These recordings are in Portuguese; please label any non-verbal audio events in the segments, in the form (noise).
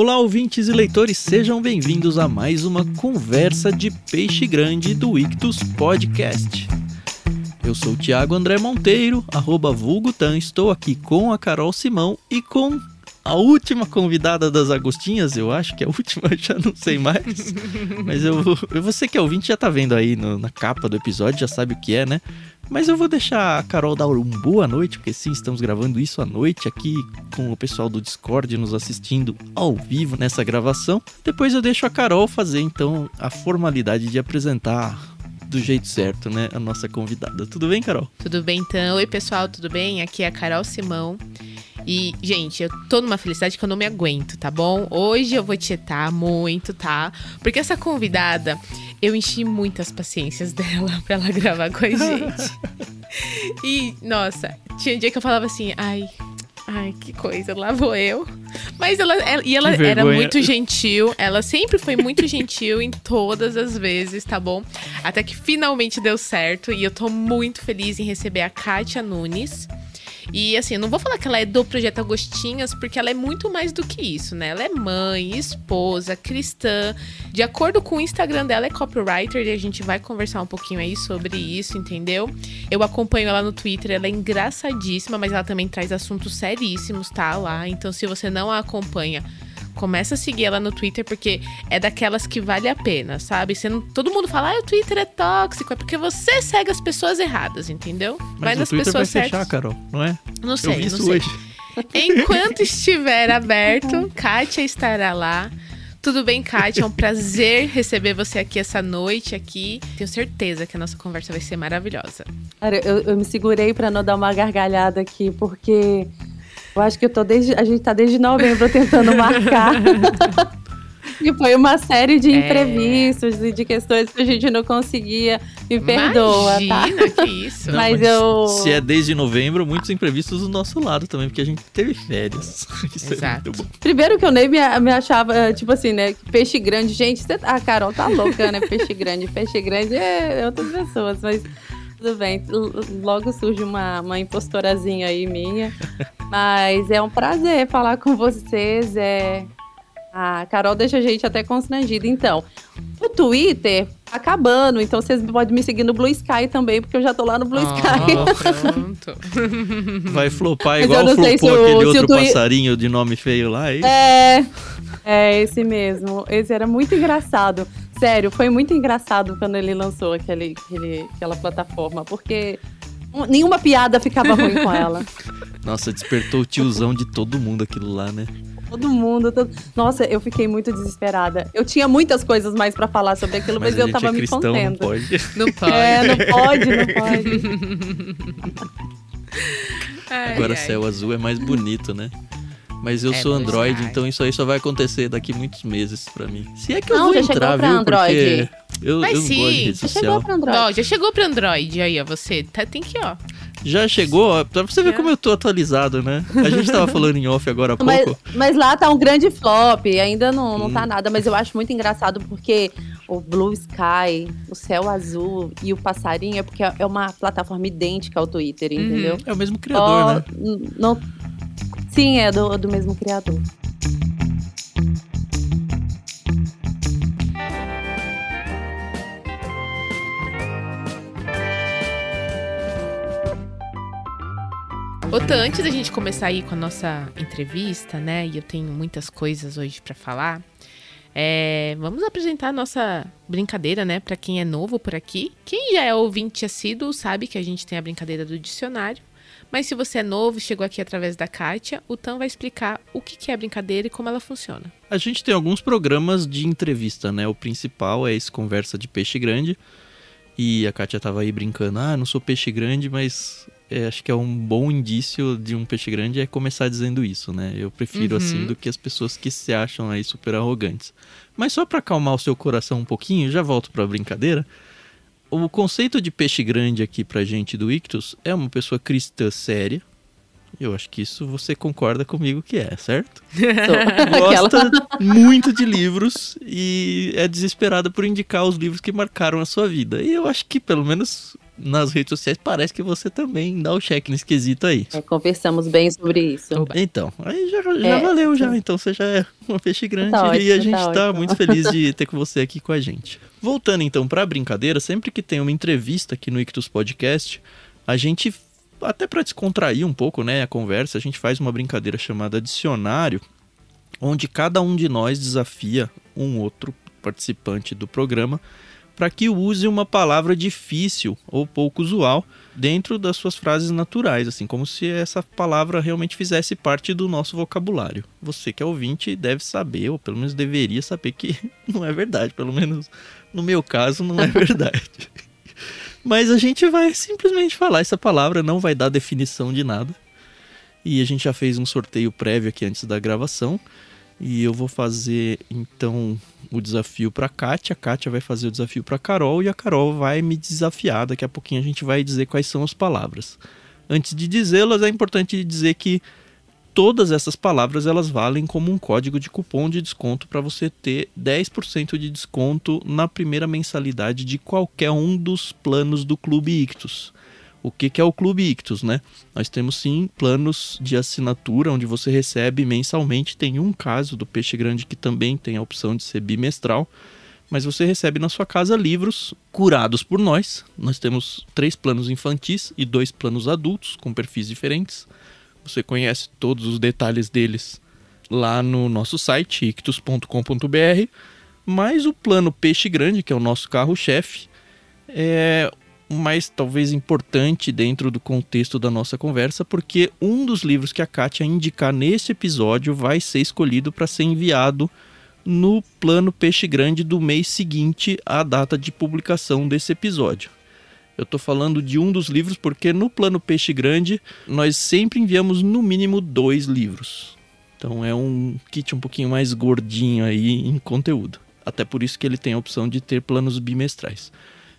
Olá, ouvintes e leitores, sejam bem-vindos a mais uma conversa de peixe grande do Ictus Podcast. Eu sou o Thiago André Monteiro, arroba estou aqui com a Carol Simão e com a última convidada das Agostinhas, eu acho que é a última, (laughs) já não sei mais. Mas eu, você que é ouvinte já tá vendo aí no, na capa do episódio, já sabe o que é, né? Mas eu vou deixar a Carol dar um boa noite, porque sim, estamos gravando isso à noite aqui com o pessoal do Discord nos assistindo ao vivo nessa gravação. Depois eu deixo a Carol fazer então a formalidade de apresentar do jeito certo, né, a nossa convidada. Tudo bem, Carol? Tudo bem, então. Oi, pessoal, tudo bem? Aqui é a Carol Simão. E, gente, eu tô numa felicidade que eu não me aguento, tá bom? Hoje eu vou tietar muito, tá? Porque essa convidada, eu enchi muitas paciências (laughs) dela pra ela gravar com a gente. e, nossa, tinha um dia que eu falava assim, ai, Ai, que coisa, lá vou eu. Mas ela, ela e ela era muito gentil. Ela sempre foi muito gentil em todas as vezes, tá bom? Até que finalmente deu certo. E eu tô muito feliz em receber a Kátia Nunes. E assim, eu não vou falar que ela é do Projeto Agostinhas, porque ela é muito mais do que isso, né? Ela é mãe, esposa, cristã. De acordo com o Instagram dela, é copywriter e a gente vai conversar um pouquinho aí sobre isso, entendeu? Eu acompanho ela no Twitter, ela é engraçadíssima, mas ela também traz assuntos seríssimos, tá? Lá. Então, se você não a acompanha, começa a seguir ela no Twitter, porque é daquelas que vale a pena, sabe? Você não, todo mundo fala, ah, o Twitter é tóxico, é porque você segue as pessoas erradas, entendeu? Mas vai nas Twitter pessoas vai fechar, certas. Carol, não é? Não sei, Eu vi não isso sei. hoje. (laughs) Enquanto estiver aberto, Kátia estará lá. Tudo bem, Kátia? É um prazer receber você aqui essa noite aqui. Tenho certeza que a nossa conversa vai ser maravilhosa. Cara, eu, eu me segurei para não dar uma gargalhada aqui, porque eu acho que eu tô desde. A gente tá desde novembro tentando marcar. (laughs) E foi uma série de é. imprevistos e de questões que a gente não conseguia. Me perdoa, Imagina, tá? que isso. Não, mas, mas, eu. Se é desde novembro, muitos imprevistos do nosso lado também, porque a gente teve férias. (laughs) Isso Exato. é muito bom. Primeiro que eu nem me, me achava, tipo assim, né? Peixe grande. Gente, você, a Carol tá louca, né? Peixe grande. Peixe grande é outras pessoas, mas. Tudo bem, logo surge uma, uma impostorazinha aí minha. Mas é um prazer falar com vocês. É... A Carol deixa a gente até constrangida. Então, o Twitter tá acabando, então vocês podem me seguir no Blue Sky também, porque eu já tô lá no Blue oh, Sky. Pronto. (laughs) Vai flopar igual flopou o, aquele outro twi... passarinho de nome feio lá, é É, é esse mesmo. Esse era muito engraçado. Sério, foi muito engraçado quando ele lançou aquele, aquele, aquela plataforma, porque nenhuma piada ficava ruim com ela. (laughs) Nossa, despertou o tiozão de todo mundo aquilo lá, né? Todo mundo. Todo... Nossa, eu fiquei muito desesperada. Eu tinha muitas coisas mais para falar sobre aquilo, mas, mas eu tava é cristão, me contendo. (laughs) Não pode. Não pode. É, não pode, não pode. ai, Agora ai. céu azul é mais bonito, né? Mas eu é sou Android, então isso aí só vai acontecer daqui muitos meses pra mim. Se é que eu não, vou já entrar, chegou pra viu? Android. Porque eu, Mas eu sim, não gosto de rede já social. chegou pra Android. Ó, já chegou pro Android aí, ó, você. Tá, tem que, ó. Já chegou, ó, pra você ver como eu tô atualizado, né? A gente tava falando em off agora há (laughs) pouco. Mas, mas lá tá um grande flop, ainda não, não hum. tá nada, mas eu acho muito engraçado porque o Blue Sky, o céu azul e o passarinho é porque é uma plataforma idêntica ao Twitter, Uhum. entendeu? É o mesmo criador, Ó, né? Não, sim, é do, do mesmo criador. Outra, antes da gente começar aí com a nossa entrevista, né? E eu tenho muitas coisas hoje pra falar. é, vamos apresentar a nossa brincadeira, né? Pra quem é novo por aqui. Quem já é ouvinte assíduo sabe que a gente tem a brincadeira do dicionário. Mas se você é novo e chegou aqui através da Kátia, o Tan vai explicar o que é a brincadeira e como ela funciona. A gente tem alguns programas de entrevista, né? O principal é esse Conversa de Peixe Grande. E a Kátia tava aí brincando, ah, não sou peixe grande, mas é, acho que é um bom indício de um peixe grande é começar dizendo isso, né? Eu prefiro Uhum. assim do que as pessoas que se acham aí super arrogantes. Mas só para acalmar o seu coração um pouquinho, já volto para a brincadeira. O conceito de peixe grande aqui pra gente do Ictus é uma pessoa cristã séria. Eu acho que isso você concorda comigo que é, certo? (laughs) Gosta muito de livros e é desesperada por indicar os livros que marcaram a sua vida. E eu acho que pelo menos nas redes sociais, parece que você também dá o check nesse quesito aí. É, conversamos bem sobre isso. Então, aí já, já é, valeu já. Então você já é uma peixe grande tá ótimo, e a gente tá, tá muito feliz de (laughs) ter com você aqui com a gente. Voltando então para a brincadeira, sempre que tem uma entrevista aqui no Ictus Podcast, a gente até para descontrair um pouco, né, a conversa, a gente faz uma brincadeira chamada dicionário, onde cada um de nós desafia um outro participante do programa para que use uma palavra difícil ou pouco usual dentro das suas frases naturais, assim como se essa palavra realmente fizesse parte do nosso vocabulário. Você que é ouvinte deve saber, ou pelo menos deveria saber que (laughs) não é verdade, pelo menos no meu caso não é (laughs) verdade. Mas a gente vai simplesmente falar essa palavra, não vai dar definição de nada. E a gente já fez um sorteio prévio aqui antes da gravação. E eu vou fazer então o desafio para Kátia, a Kátia vai fazer o desafio para Carol e a Carol vai me desafiar. Daqui a pouquinho a gente vai dizer quais são as palavras. Antes de dizê-las, é importante dizer que todas essas palavras elas valem como um código de cupom de desconto para você ter 10% de desconto na primeira mensalidade de qualquer um dos planos do Clube Ictus. O que, que é o Clube Ictus, né? Nós temos sim planos de assinatura onde você recebe mensalmente. Tem um caso do Peixe Grande que também tem a opção de ser bimestral, mas você recebe na sua casa livros curados por nós. Nós temos três planos infantis e dois planos adultos com perfis diferentes. Você conhece todos os detalhes deles lá no nosso site ictus.com.br. Mas o plano Peixe Grande, que é o nosso carro-chefe, é mais talvez importante dentro do contexto da nossa conversa, porque um dos livros que a Kátia indicar nesse episódio vai ser escolhido para ser enviado no plano Peixe Grande do mês seguinte à data de publicação desse episódio. Eu estou falando de um dos livros porque no plano Peixe Grande nós sempre enviamos no mínimo dois livros. Então é um kit um pouquinho mais gordinho aí em conteúdo. Até por isso que ele tem a opção de ter planos bimestrais.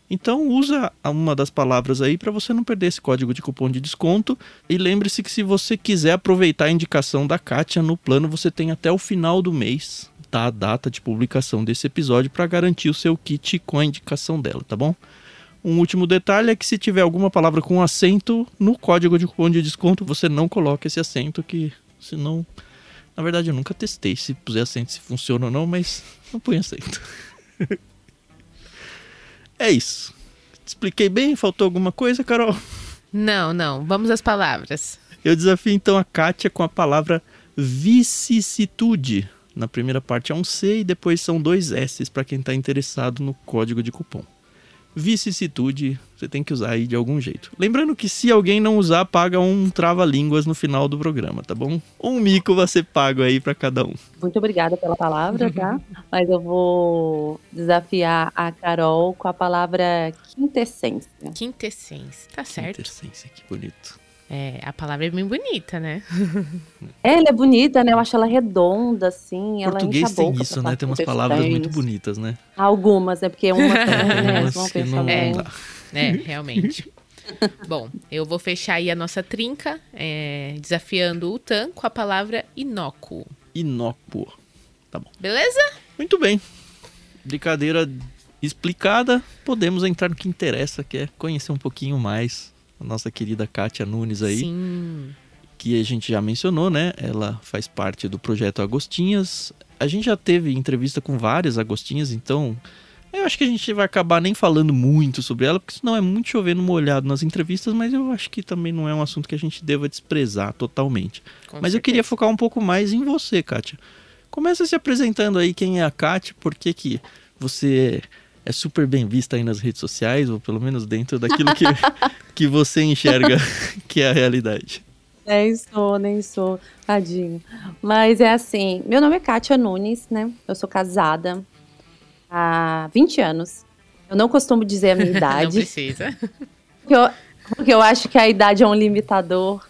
Então usa uma das palavras aí para você não perder esse código de cupom de desconto. E lembre-se que se você quiser aproveitar a indicação da Kátia no plano, você tem até o final do mês, tá? A data de publicação desse episódio para garantir o seu kit com a indicação dela, tá bom? Um último detalhe é que se tiver alguma palavra com acento no código de cupom de desconto, você não coloca esse acento que senão, na verdade eu nunca testei se puser acento se funciona ou não, mas não põe acento. (laughs) É isso. Expliquei bem? Faltou alguma coisa, Carol? Não, não. Vamos às palavras. Eu desafio então a Kátia com a palavra vicissitude. Na primeira parte é um C e depois são dois S para quem está interessado no código de cupom vicissitude, você tem que usar aí de algum jeito. Lembrando que se alguém não usar, paga um trava-línguas no final do programa, tá bom? Um mico vai ser pago aí para cada um. Muito obrigada pela palavra, tá? (laughs) Mas eu vou desafiar a Carol com a palavra quintessência. Quintessência, tá certo. Quintessência, que bonito. É, a palavra é bem bonita, né? (laughs) É, ela é bonita, né? Eu acho ela redonda, assim. Ela Português tem isso, né? Tem umas palavras muito bonitas, né? Algumas, né? Porque uma (laughs) tem, né? Umas que não é, é, realmente. (laughs) Bom, eu vou fechar aí a nossa trinca, é, desafiando o Tan com a palavra inócuo. Inócuo. Tá bom. Beleza? Muito bem. Brincadeira explicada, podemos entrar no que interessa, que é conhecer um pouquinho mais a nossa querida Kátia Nunes aí. Sim. Que a gente já mencionou, né? Ela faz parte do projeto Agostinhas. A gente já teve entrevista com várias Agostinhas, então eu acho que a gente vai acabar nem falando muito sobre ela, porque senão é muito chovendo molhado nas entrevistas, mas eu acho que também não é um assunto que a gente deva desprezar totalmente. Com mas certeza. eu queria focar um pouco mais em você, Kátia. Começa se apresentando aí quem é a Kátia, por que que você é super bem vista aí nas redes sociais, ou pelo menos dentro daquilo que, (laughs) que você enxerga (laughs) que é a realidade. Nem sou, nem sou, tadinho. Mas é assim, meu nome é Kátia Nunes, né? Eu sou casada há 20 anos. Eu não costumo dizer a minha (laughs) idade. não precisa. Porque eu, porque eu acho que a idade é um limitador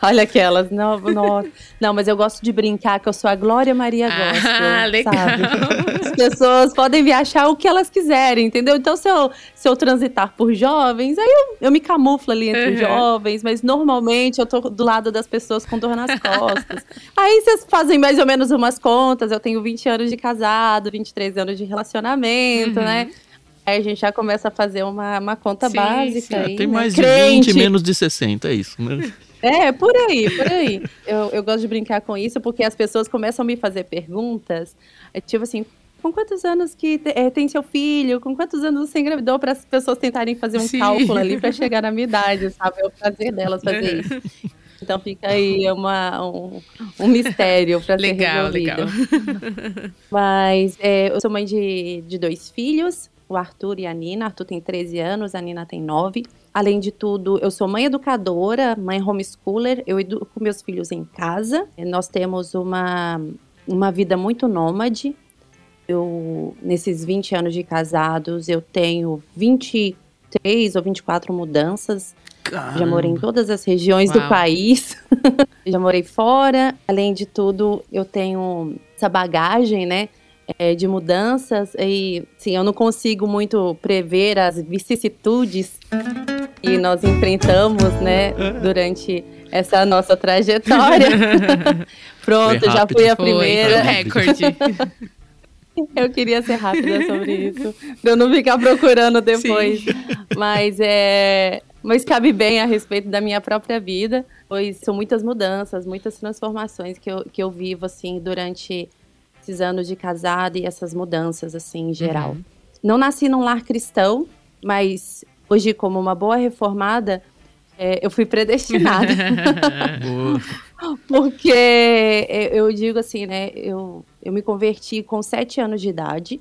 (laughs) Olha aquelas, não, não, não, mas eu gosto de brincar que eu sou a Glória Maria Gospel, ah, legal. Sabe? As pessoas podem me achar o que elas quiserem, entendeu? Então, se eu, se eu transitar por jovens, aí eu, eu me camuflo ali entre uhum. os jovens, mas normalmente eu tô do lado das pessoas com dor nas costas. aí vocês fazem mais ou menos umas contas, eu tenho 20 anos de casado, 23 anos de relacionamento, uhum. né? Aí a gente já começa a fazer uma, uma conta sim, básica. Sim. Aí, tem né? mais Crente. de 20 menos de 60, é isso, né? É, por aí, por aí. Eu, eu gosto de brincar com isso porque as pessoas começam a me fazer perguntas, é, tipo assim, com quantos anos que é, tem seu filho? Com quantos anos você engravidou? Para as pessoas tentarem fazer um Sim. cálculo ali para chegar na minha idade, sabe? É o prazer delas fazer é. isso. Então fica aí uma, um, um mistério para ser resolvido. Legal. (laughs) Mas é, eu sou mãe de, de dois filhos, o Arthur e a Nina. Arthur tem 13 anos, a Nina tem 9. Além de tudo, eu sou mãe educadora, mãe homeschooler, eu educo meus filhos em casa. Nós temos uma, uma vida muito nômade. Eu, nesses 20 anos de casados, eu tenho 23 ou 24 mudanças. Caramba. Já morei em todas as regiões Uau. do país. (laughs) Já morei fora. Além de tudo, eu tenho essa bagagem, né? é, de mudanças e sim, eu não consigo muito prever as vicissitudes que nós enfrentamos, né, durante essa nossa trajetória. (laughs) Pronto, já fui a primeira. Foi, recorde. (laughs) Eu queria ser rápida sobre isso, pra eu não ficar procurando depois. Sim. Mas é, mas cabe bem a respeito da minha própria vida, pois são muitas mudanças, muitas transformações que eu, que eu vivo assim durante esses anos de casada e essas mudanças, assim, em geral. Uhum. Não nasci num lar cristão, mas hoje, como uma boa reformada, é, eu fui predestinada. (laughs) Porque é, eu digo assim, né? Eu, eu me converti com sete anos de idade,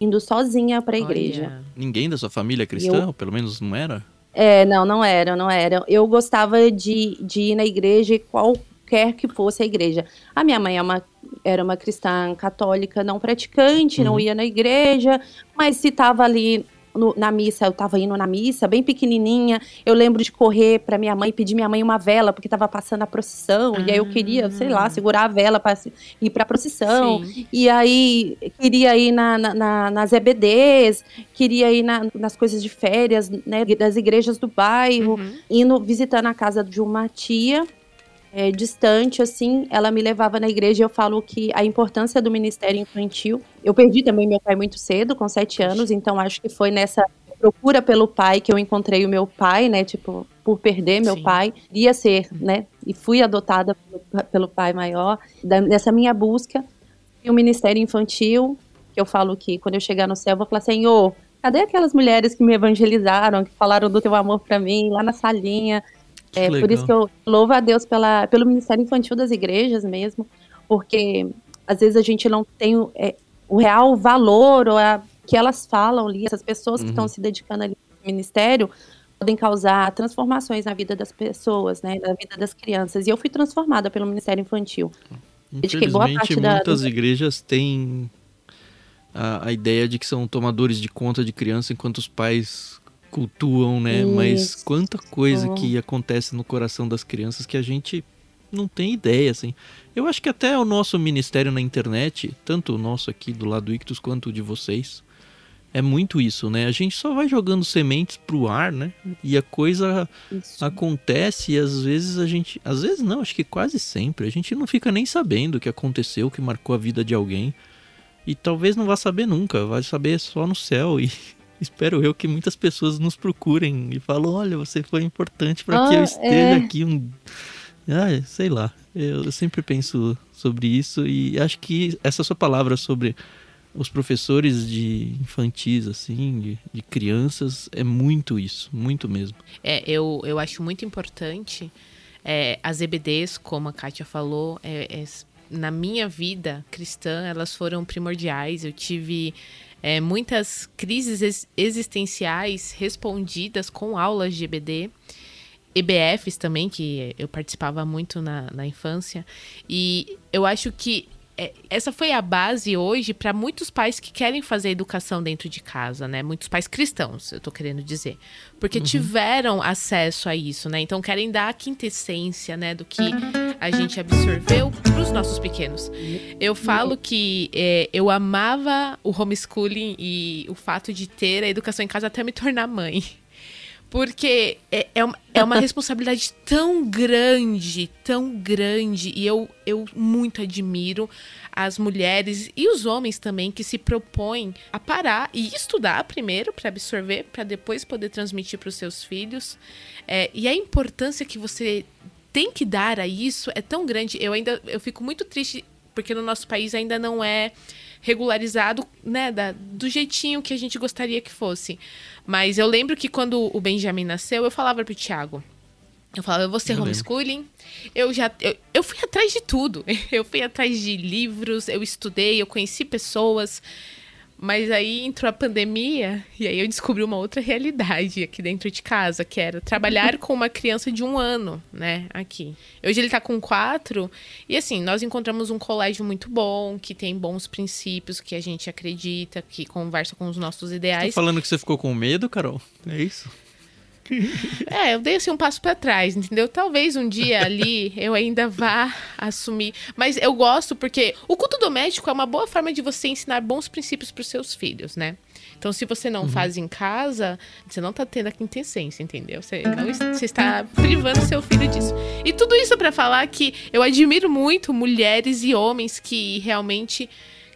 indo sozinha para a igreja. Ninguém da sua família é cristã? Eu... Pelo menos não era? É, não, não era, não era. Eu gostava de, de ir na igreja qualquer que fosse a igreja. A minha mãe é uma era uma cristã católica não praticante, uhum. não ia na igreja, mas se estava ali no, na missa, eu estava indo na missa, bem pequenininha. Eu lembro de correr para minha mãe, pedir minha mãe uma vela, porque estava passando a procissão. Ah. E aí eu queria, sei lá, segurar a vela para ir para a procissão. Sim. E aí queria ir na, na, na, nas EBDs, queria ir na, nas coisas de férias, né, das igrejas do bairro, uhum. indo visitando a casa de uma tia é, distante, assim, ela me levava na igreja e eu falo que a importância do ministério infantil. Eu perdi também meu pai muito cedo, com sete anos, então acho que foi nessa procura pelo pai que eu encontrei o meu pai, né? Tipo, por perder meu Sim. pai, ia ser, né? E fui adotada pelo, pelo pai maior. Da, nessa minha busca, e o ministério infantil, que eu falo que quando eu chegar no céu, eu vou falar, Senhor, cadê aquelas mulheres que me evangelizaram, que falaram do teu amor para mim, lá na salinha? É por isso que eu louvo a Deus pela, pelo Ministério Infantil das igrejas mesmo, porque às vezes a gente não tem o, é, o real valor ou a, que elas falam ali, essas pessoas que estão uhum. se dedicando ali ao ministério podem causar transformações na vida das pessoas, né, na vida das crianças. E eu fui transformada pelo Ministério Infantil. Infelizmente, muitas da... igrejas têm a, a ideia de que são tomadores de conta de criança enquanto os pais cultuam, né? Isso. Mas quanta coisa que acontece no coração das crianças que a gente não tem ideia, assim. Eu acho que até o nosso ministério na internet, tanto o nosso aqui do lado do Ictus quanto o de vocês, é muito isso, né? A gente só vai jogando sementes pro ar, né? E a coisa isso. acontece e às vezes a gente. Às vezes não, acho que quase sempre. A gente não fica nem sabendo o que aconteceu, o que marcou a vida de alguém. E talvez não vá saber nunca, vai saber só no céu. E espero eu que muitas pessoas nos procurem e falam: olha, você foi importante para ah, que eu esteja é. aqui um. Ah, sei lá. Eu, eu, sempre penso sobre isso e acho que essa sua palavra sobre os professores de infantis, assim, de, de crianças, é muito isso, muito mesmo. É, eu, eu acho muito importante é, as EBDs, como a Kátia falou, é, é, na minha vida cristã, elas foram primordiais. Eu tive é, muitas crises existenciais respondidas com aulas de EBD. EBFs também, que eu participava muito na, na infância. E eu acho que essa foi a base hoje para muitos pais que querem fazer educação dentro de casa, né? Muitos pais cristãos, eu tô querendo dizer. Porque uhum. tiveram acesso a isso, né? Então querem dar a quintessência, né, do que a gente absorveu para os nossos pequenos. Eu falo que é, eu amava o homeschooling e o fato de ter a educação em casa até me tornar mãe. Porque é, é, uma, é uma (laughs) responsabilidade tão grande, tão grande. E eu, eu muito admiro as mulheres e os homens também que se propõem a parar e estudar primeiro para absorver, para depois poder transmitir para os seus filhos. É, e a importância que você tem que dar a isso é tão grande. Eu ainda eu fico muito triste porque no nosso país ainda não é regularizado, né, da, do jeitinho que a gente gostaria que fosse. Mas eu lembro que quando o Benjamin nasceu, eu falava pro Thiago, eu falava, eu vou ser eu homeschooling. Lembro. Eu já. Eu, eu fui atrás de tudo. (laughs) Eu fui atrás de livros, eu estudei, eu conheci pessoas. Mas aí entrou a pandemia e aí eu descobri uma outra realidade aqui dentro de casa, que era trabalhar (laughs) com uma criança de um ano, né, aqui. Hoje ele tá com quatro e assim, nós encontramos um colégio muito bom, que tem bons princípios, que a gente acredita, que conversa com os nossos ideais. Tá falando que você ficou com medo, Carol? É isso? (laughs) É, eu dei assim um passo para trás, entendeu? Talvez um dia (laughs) ali eu ainda vá assumir. Mas eu gosto porque o culto doméstico é uma boa forma de você ensinar bons princípios para os seus filhos, né? Então, se você não uhum. faz em casa, você não tá tendo a quintessência, entendeu? Você, não, você está privando seu filho disso. E tudo isso para falar que eu admiro muito mulheres e homens que realmente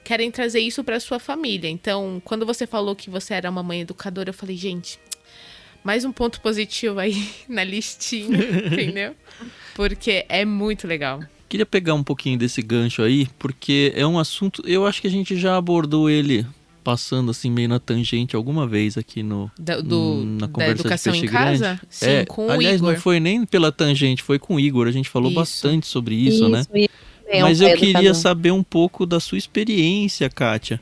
querem trazer isso para sua família. Então, quando você falou que você era uma mãe educadora, eu falei, gente, mais um ponto positivo aí (laughs) na listinha, (laughs) entendeu? Porque é muito legal. Queria pegar um pouquinho desse gancho aí, porque é um assunto, eu acho que a gente já abordou ele passando assim meio na tangente alguma vez aqui no da, do, na conversa da educação em casa? Grande. Sim, é, com aliás, o Igor. não foi nem pela tangente, foi com o Igor. A gente falou isso. bastante sobre isso, né? isso né? Isso. Mas eu queria saber um pouco da sua experiência, Kátia.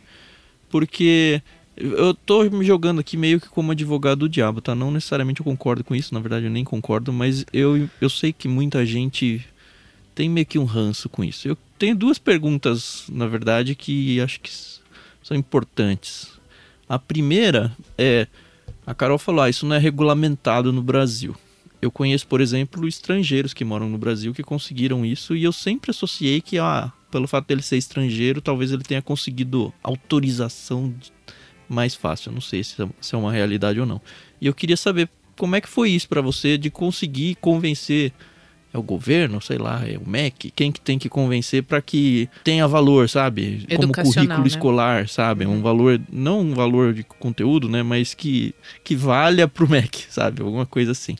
Porque eu tô me jogando aqui meio que como advogado do diabo, tá? Não necessariamente eu concordo com isso, na verdade eu nem concordo, mas eu, eu sei que muita gente tem meio que um ranço com isso. Eu tenho duas perguntas, na verdade, que acho que são importantes. A primeira é: a Carol falou, ah, isso não é regulamentado no Brasil. Eu conheço, por exemplo, estrangeiros que moram no Brasil que conseguiram isso e eu sempre associei que, ah, pelo fato dele ser estrangeiro, talvez ele tenha conseguido autorização de mais fácil. Não sei se, é, se é uma realidade ou não. E eu queria saber como é que foi isso para você de conseguir convencer é o governo, sei lá, é o MEC, quem que tem que convencer para que tenha valor, sabe? Como currículo né? escolar, sabe? Um uhum. valor, não um valor de conteúdo, né? Mas que, que valha pro (laughs) MEC, sabe? Alguma coisa assim.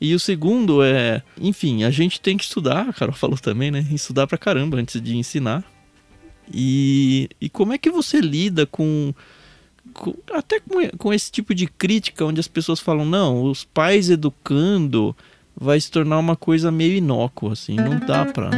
E o segundo é, enfim, a gente tem que estudar, a Carol (laughs) falou também, né? Estudar pra caramba antes de ensinar. E, e como é que você lida com até com, com esse tipo de crítica onde as pessoas falam, não, os pais educando vai se tornar uma coisa meio inócua, assim, não dá para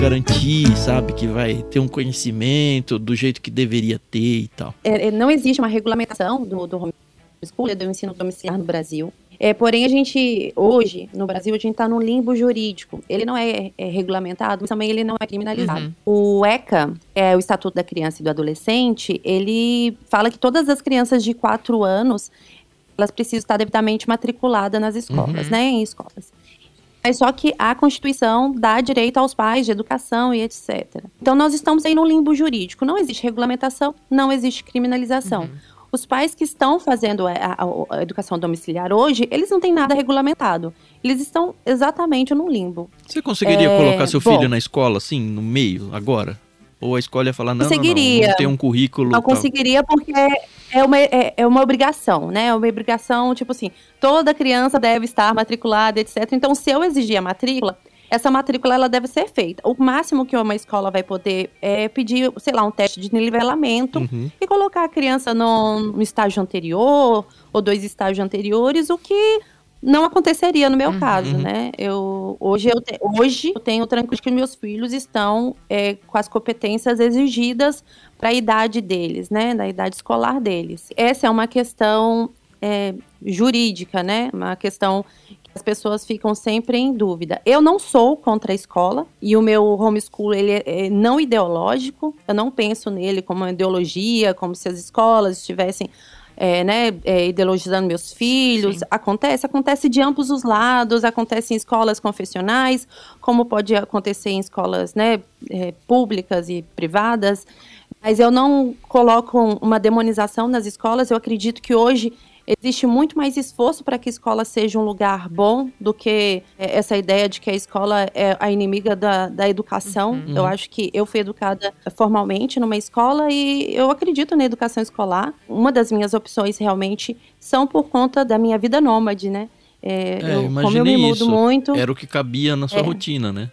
garantir, sabe, que vai ter um conhecimento do jeito que deveria ter e tal. É, é não existe uma regulamentação do, do homeschool, do ensino domiciliar no Brasil. É, porém, a gente, hoje, no Brasil, a gente está no limbo jurídico. Ele não é, é, regulamentado, mas também ele não é criminalizado. Uhum. O ECA, é o Estatuto da Criança e do Adolescente, ele fala que todas as crianças de 4 anos, elas precisam estar devidamente matriculadas nas escolas, uhum. né, em escolas. Mas só que a Constituição dá direito aos pais de educação e etc. Então, nós estamos aí no limbo jurídico. Não existe regulamentação, não existe criminalização. Uhum. Os pais que estão fazendo a, a, a, educação domiciliar hoje, eles não têm nada regulamentado. Eles estão exatamente no limbo. Você conseguiria é, colocar seu filho bom, na escola, assim, no meio, agora? Ou a escola ia falar, não, conseguiria. não, não, tem um currículo... Não conseguiria porque é uma, é, é, uma obrigação, né? É uma obrigação, tipo assim, toda criança deve estar matriculada, etc. Então, se eu exigir a matrícula, essa matrícula ela deve ser feita. O máximo que uma escola vai poder é pedir, sei lá, um teste de nivelamento uhum. e colocar a criança no, no, estágio anterior ou dois estágios anteriores, o que não aconteceria no meu uhum. caso, né? Eu, hoje, eu te, hoje eu tenho tranquilo que meus filhos estão é, com as competências exigidas para a idade deles, né? Da idade escolar deles. Essa é uma questão é, jurídica, né? Uma questão as pessoas ficam sempre em dúvida. Eu não sou contra a escola e o meu homeschool ele é, é não ideológico. Eu não penso nele como uma ideologia, como se as escolas estivessem é, né, é, ideologizando meus filhos. Sim. Acontece, acontece de ambos os lados, acontece em escolas confessionais, como pode acontecer em escolas né, é, públicas e privadas. Mas eu não coloco uma demonização nas escolas. Eu acredito que hoje existe muito mais esforço para que a escola seja um lugar bom do que é, essa ideia de que a escola é a inimiga da, da educação. Uhum. Eu acho que eu fui educada formalmente numa escola e eu acredito na educação escolar. Uma das minhas opções realmente são por conta da minha vida nômade, né? É, é, eu, como eu me mudo isso. muito. Era o que cabia na sua é, rotina, né?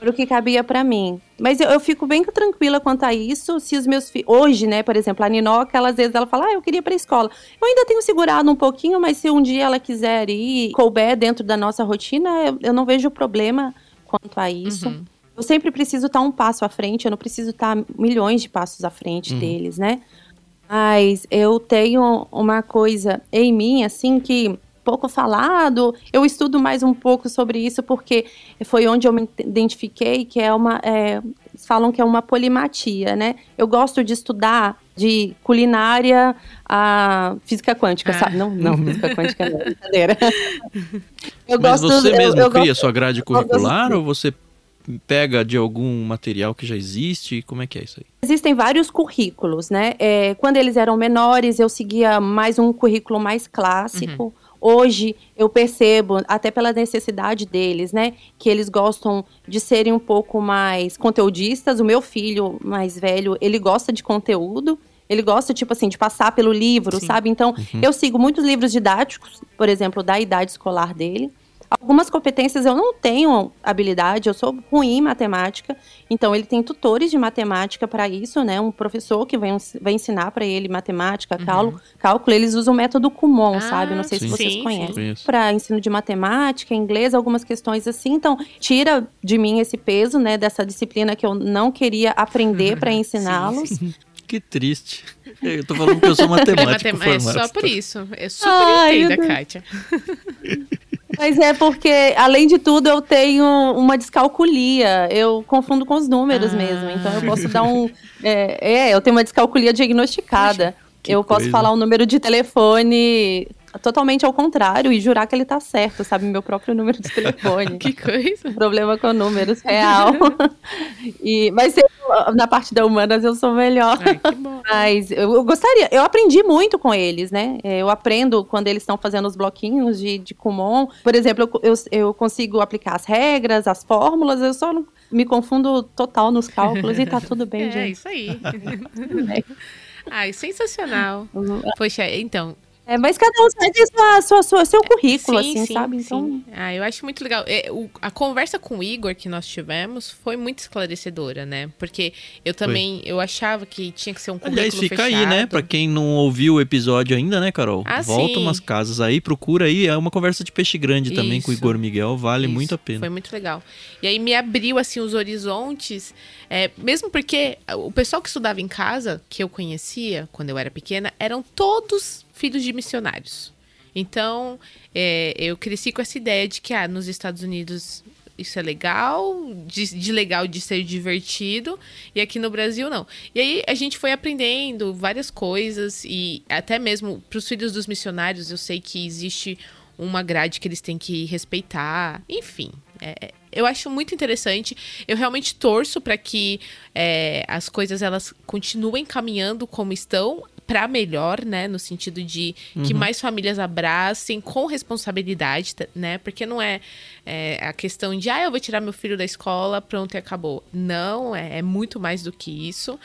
Era o que cabia para mim. Mas eu, eu, fico bem tranquila quanto a isso. Se os meus filhos. Hoje, né, por exemplo, a Ninoca, ela, às vezes ela fala, ah, eu queria ir pra escola. Eu ainda tenho segurado um pouquinho, mas se um dia ela quiser ir, couber dentro da nossa rotina, eu, eu não vejo problema quanto a isso. Uhum. Eu sempre preciso estar um passo à frente, eu não preciso estar milhões de passos à frente uhum. deles, né? Mas eu tenho uma coisa em mim, assim, que pouco falado. Eu estudo mais um pouco sobre isso porque foi onde eu me identifiquei que é uma. É, falam que é uma polimatia, né? Eu gosto de estudar de culinária a física quântica, ah. sabe? Não, não, física quântica não, brincadeira. (laughs) Eu Mas gosto, você mesmo eu, eu cria gosto, sua grade curricular ou você pega de algum material que já existe? Como é que é isso aí? Existem vários currículos, né? É, quando eles eram menores, eu seguia mais um currículo mais clássico. Uhum. Hoje eu percebo, até pela necessidade deles, né, que eles gostam de serem um pouco mais conteudistas. O meu filho mais velho, ele gosta de conteúdo. Ele gosta, tipo assim, de passar pelo livro, Sim. sabe? Então, uhum. eu sigo muitos livros didáticos, por exemplo, da idade escolar dele. Algumas competências eu não tenho habilidade, eu sou ruim em matemática, então ele tem tutores de matemática para isso, né? Um professor que vai, vai ensinar para ele matemática, uhum. cálculo, cálculo, eles usam o método Kumon, ah, sabe? Não sei sim, se vocês sim, conhecem. Para ensino de matemática, inglês, algumas questões assim. Então, tira de mim esse peso, né, dessa disciplina que eu não queria aprender para (laughs) ensiná-los. (laughs) Que triste. Eu tô falando que eu sou (laughs) matemático. É, é só por isso. Eu super Ai, entendo, Kátia. Mas é porque, além de tudo, eu tenho uma descalculia. Eu confundo com os números ah. mesmo. Então eu posso dar um. É, é eu tenho uma descalculia diagnosticada. Poxa, eu posso falar o um número de telefone totalmente ao contrário e jurar que ele tá certo, sabe? Meu próprio número de telefone. (laughs) que coisa. Problema com números, real. (laughs) e, mas na parte da humanas eu sou melhor. Ai, que bom. Mas eu, eu, gostaria, eu aprendi muito com eles, né? É, eu aprendo quando eles estão fazendo os bloquinhos de, de Kumon. Por exemplo, eu, eu, eu consigo aplicar as regras, as fórmulas, eu só não me confundo total nos cálculos e tá tudo bem, (laughs) é, gente. É isso aí. Ai, sensacional. Uhum. Poxa, então, é, mas cada um segue sua, sua, sua, seu currículo, sim, assim, sim, sabe? Então... Sim. Ah, eu acho muito legal. É, o, a conversa com o Igor que nós tivemos foi muito esclarecedora, né? Porque eu também, foi. eu achava que tinha que ser um currículo Aliás, fica fechado. aí, né? Pra quem não ouviu o episódio ainda, né, Carol? Ah, Volta sim. umas casas aí, procura aí. É uma conversa de peixe grande Isso. também com o Igor Miguel. Vale Isso. muito a pena. Foi muito legal. E aí me abriu, assim, os horizontes. É, mesmo porque o pessoal que estudava em casa, que eu conhecia quando eu era pequena, eram todos filhos de missionários. Então, é, eu cresci com essa ideia de que ah, nos Estados Unidos isso é legal, de, de, legal de ser divertido, e aqui no Brasil não. E aí a gente foi aprendendo várias coisas, e até mesmo para os filhos dos missionários, eu sei que existe uma grade que eles têm que respeitar, enfim. É, eu acho muito interessante. Eu realmente torço para que é, as coisas elas continuem caminhando como estão, para melhor, né? No sentido de que uhum. mais famílias abracem com responsabilidade, né? Porque não é, é, a questão de, ah, eu vou tirar meu filho da escola, pronto e acabou. Não, é, é muito mais do que isso.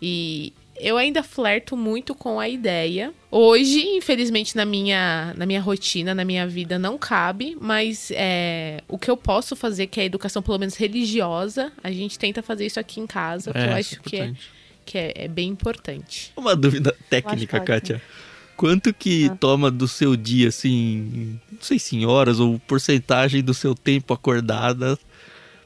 E eu ainda flerto muito com a ideia. Hoje, infelizmente, na minha, na minha rotina, na minha vida, não cabe, mas é, o que eu posso fazer, que é a educação, pelo menos religiosa, a gente tenta fazer isso aqui em casa, é, que eu acho é que é que é, é bem importante. Uma dúvida técnica, Kátia. Quanto que ah. toma do seu dia, assim, não sei se em horas ou porcentagem do seu tempo acordada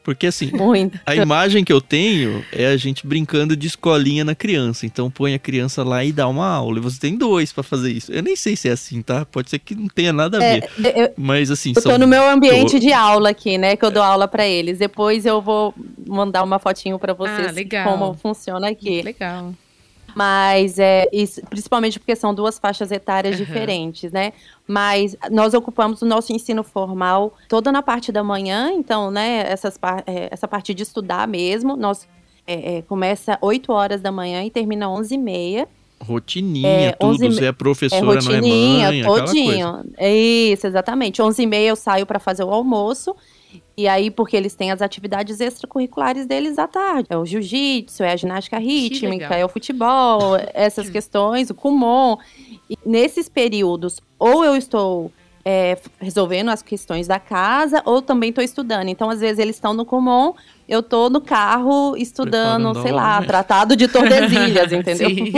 porque assim, Muito. a imagem que eu tenho é a gente brincando de escolinha na criança. Então põe a criança lá e dá uma aula. E você tem dois para fazer isso. Eu nem sei se é assim, tá? Pode ser que não tenha nada a é, ver. É, eu, Mas assim, eu são... tô no meu ambiente tô... de aula aqui, né? Que eu dou aula para eles. Depois eu vou mandar uma fotinho para vocês ah, como funciona aqui. Legal. Mas é isso, principalmente porque são duas faixas etárias uhum. diferentes, né? Mas nós ocupamos o nosso ensino formal toda na parte da manhã, então, né, essas, é, essa parte de estudar mesmo, nós é, é, começa 8 horas da manhã e termina 11 e meia. Rotininha, É, tudo. 11 Você é É professora, não é rotininha, mãe, aquela coisa. todinho. É Isso, exatamente. 11 e meia eu saio para fazer o almoço. E aí, porque eles têm as atividades extracurriculares deles à tarde. É o jiu-jitsu, é a ginástica rítmica, é o futebol, essas (laughs) questões, o kumon. E nesses períodos, ou eu estou é, resolvendo as questões da casa, ou também estou estudando. Então, às vezes, eles estão no kumon, eu estou no carro estudando, Preparando sei lá, aula. tratado de Tordesilhas, (laughs) entendeu? Sim.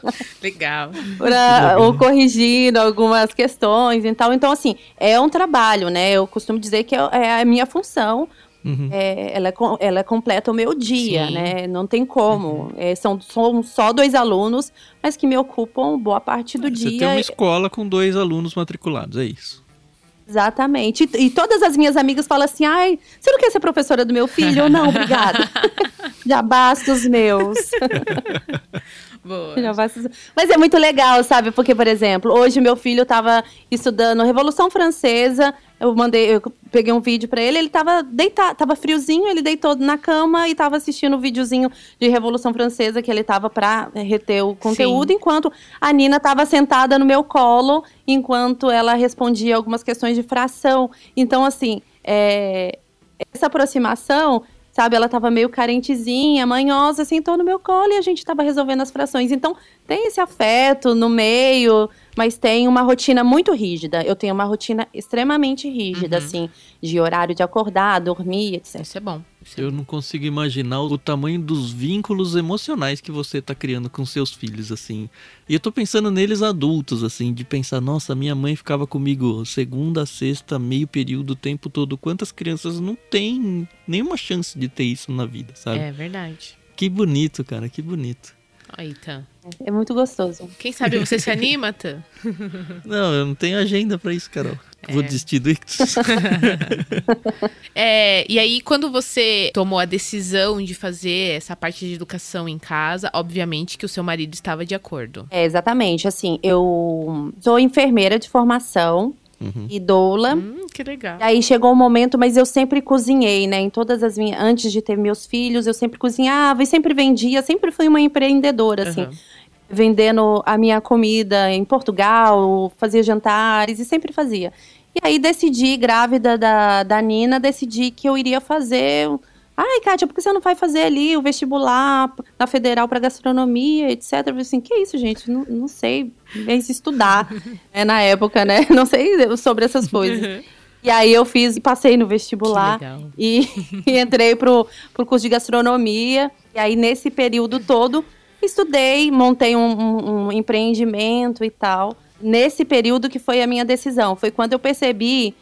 (laughs) Legal. pra- ou corrigindo algumas questões e tal. Então, assim, é um trabalho, né? Eu costumo dizer que é é a minha função. Uhum. é, ela, é, ela completa o meu dia, Sim. né? Não tem como. É, são, são só dois alunos, mas que me ocupam boa parte do Você tem dia. uma escola com dois alunos matriculados, é isso. Exatamente. E, e todas as minhas amigas falam assim: ai, você não quer ser professora do meu filho? Eu não, obrigada. (laughs) (laughs) Já basta os meus. (laughs) Boa. Mas é muito legal, sabe? Porque, por exemplo, hoje meu filho estava estudando Revolução Francesa. Eu mandei, eu peguei um vídeo para ele, ele estava deitado, tava friozinho, ele deitou na cama e estava assistindo o videozinho de Revolução Francesa que ele tava para reter o conteúdo, enquanto a Nina estava sentada no meu colo, enquanto ela respondia algumas questões de fração. Então, assim, é, essa aproximação, sabe, ela tava meio carentezinha, manhosa, sentou no meu colo e a gente tava resolvendo as frações. Então, tem esse afeto no meio, mas tem uma rotina muito rígida. Eu tenho uma rotina extremamente rígida, Uhum. assim, de horário de acordar, dormir, etc. Isso é bom. Isso é Eu não consigo imaginar o tamanho dos vínculos emocionais que você tá criando com seus filhos, assim. E eu tô pensando neles adultos, assim, de pensar, nossa, minha mãe ficava comigo segunda, sexta, meio período, o tempo todo. Quantas crianças não têm nenhuma chance de ter isso na vida, sabe? É verdade. Que bonito, cara, que bonito. Aí, Tan. É muito gostoso. Quem sabe você se anima, Tan? (laughs) Não, eu não tenho agenda pra isso, Carol. É. Vou desistir do Ictus. (laughs) É, e aí, quando você tomou a decisão de fazer essa parte de educação em casa, obviamente que o seu marido estava de acordo. É, exatamente. Assim, eu sou enfermeira de formação Uhum. e doula. Hum, que legal. E aí chegou o momento, mas eu sempre cozinhei, né? Em todas as minhas. Antes de ter meus filhos, eu sempre cozinhava e sempre vendia, sempre fui uma empreendedora, assim. Aham. Vendendo a minha comida em Portugal, fazia jantares e sempre fazia. E aí decidi, grávida da, da Nina, decidi que eu iria fazer. Ai, Kátia, por que você não vai fazer ali o vestibular na Federal para gastronomia, etc? Eu falei assim, que isso, gente? Não, não sei. Vem se estudar, (laughs) né, na época, né? Não sei sobre essas coisas. E aí eu fiz, passei no vestibular e, (laughs) e entrei pro, pro curso de gastronomia. E aí, nesse período todo, estudei, montei um, um- um empreendimento e tal. Nesse período que foi a minha decisão. Foi quando eu percebi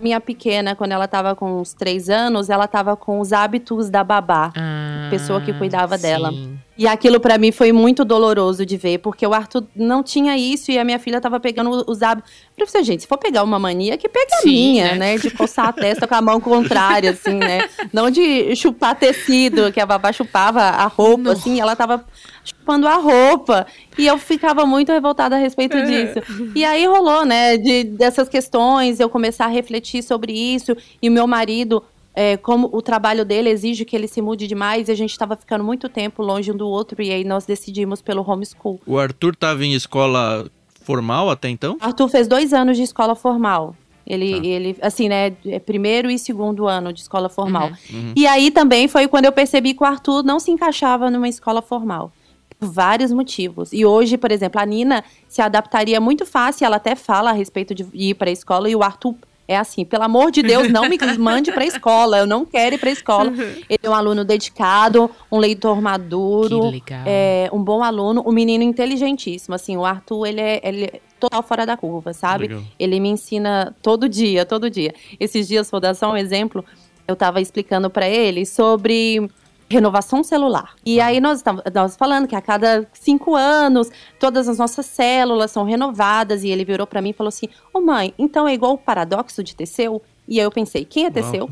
minha pequena, quando ela estava com uns três anos, ela estava com os hábitos da babá. Ah, pessoa que cuidava dela. E aquilo pra mim foi muito doloroso de ver, porque o Arthur não tinha isso e a minha filha tava pegando os hábitos. Eu falei, assim, gente, se for pegar uma mania, que pega a Sim, minha, né? né? De coçar a testa com a mão contrária, assim, né? Não de chupar tecido, que a babá chupava a roupa, assim, ela tava chupando a roupa. E eu ficava muito revoltada a respeito disso. E aí rolou, né, de, dessas questões, eu começar a refletir sobre isso, e o meu marido é, como o trabalho dele exige que ele se mude demais, e a gente estava ficando muito tempo longe um do outro, e aí nós decidimos pelo homeschool. O Arthur tava em escola formal até então? Arthur fez dois anos de escola formal. Ele, Tá. ele assim, né, é primeiro e segundo ano de escola formal. Uhum. E aí também foi quando eu percebi que o Arthur não se encaixava numa escola formal. Por vários motivos. E hoje, por exemplo, a Nina se adaptaria muito fácil, ela até fala a respeito de ir para a escola, e o Arthur é assim, pelo amor de Deus, não me (laughs) mande para a escola, eu não quero ir para a escola. Ele é um aluno dedicado, um leitor maduro, Que legal. é, um bom aluno, um menino inteligentíssimo. Assim, o Arthur, ele é, ele é total fora da curva, sabe? Legal. Ele me ensina todo dia, todo dia. Esses dias, vou dar só um exemplo, eu estava explicando para ele sobre renovação celular. E aí nós estávamos falando que a cada cinco anos todas as nossas células são renovadas e ele virou para mim e falou assim: "Ô mãe, então é igual o paradoxo de Teseu?" E aí eu pensei: "Quem é Teseu?"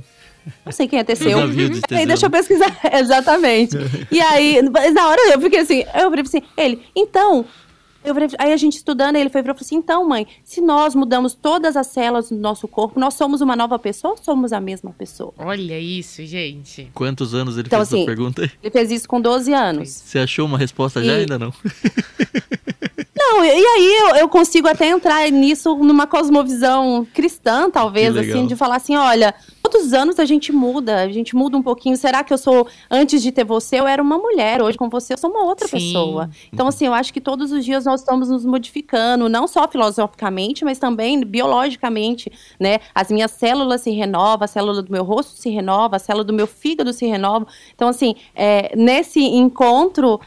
Não sei quem é Teseu. (laughs) Aí deixa eu pesquisar. (laughs) Exatamente. (laughs) E aí, na hora eu fiquei assim, eu falei assim, ele, então. Eu falei- aí a gente estudando, ele foi e falou assim: então, mãe, se nós mudamos todas as células do nosso corpo, nós somos uma nova pessoa ou somos a mesma pessoa? Olha isso, gente. Quantos anos ele Então, fez essa assim, pergunta aí? Ele fez isso com 12 anos. Você achou uma resposta já? E- Ainda não. (laughs) Não, e aí eu, eu consigo até entrar nisso numa cosmovisão cristã, talvez, assim, de falar assim, olha, todos os anos a gente muda, a gente muda um pouquinho. Será que eu sou, antes de ter você, eu era uma mulher, hoje com você eu sou uma outra Sim. pessoa. Então, assim, eu acho que todos os dias nós estamos nos modificando, não só filosoficamente, mas também biologicamente, né? As minhas células se renovam, a célula do meu rosto se renova, a célula do meu fígado se renova. Então, assim, é, nesse encontro,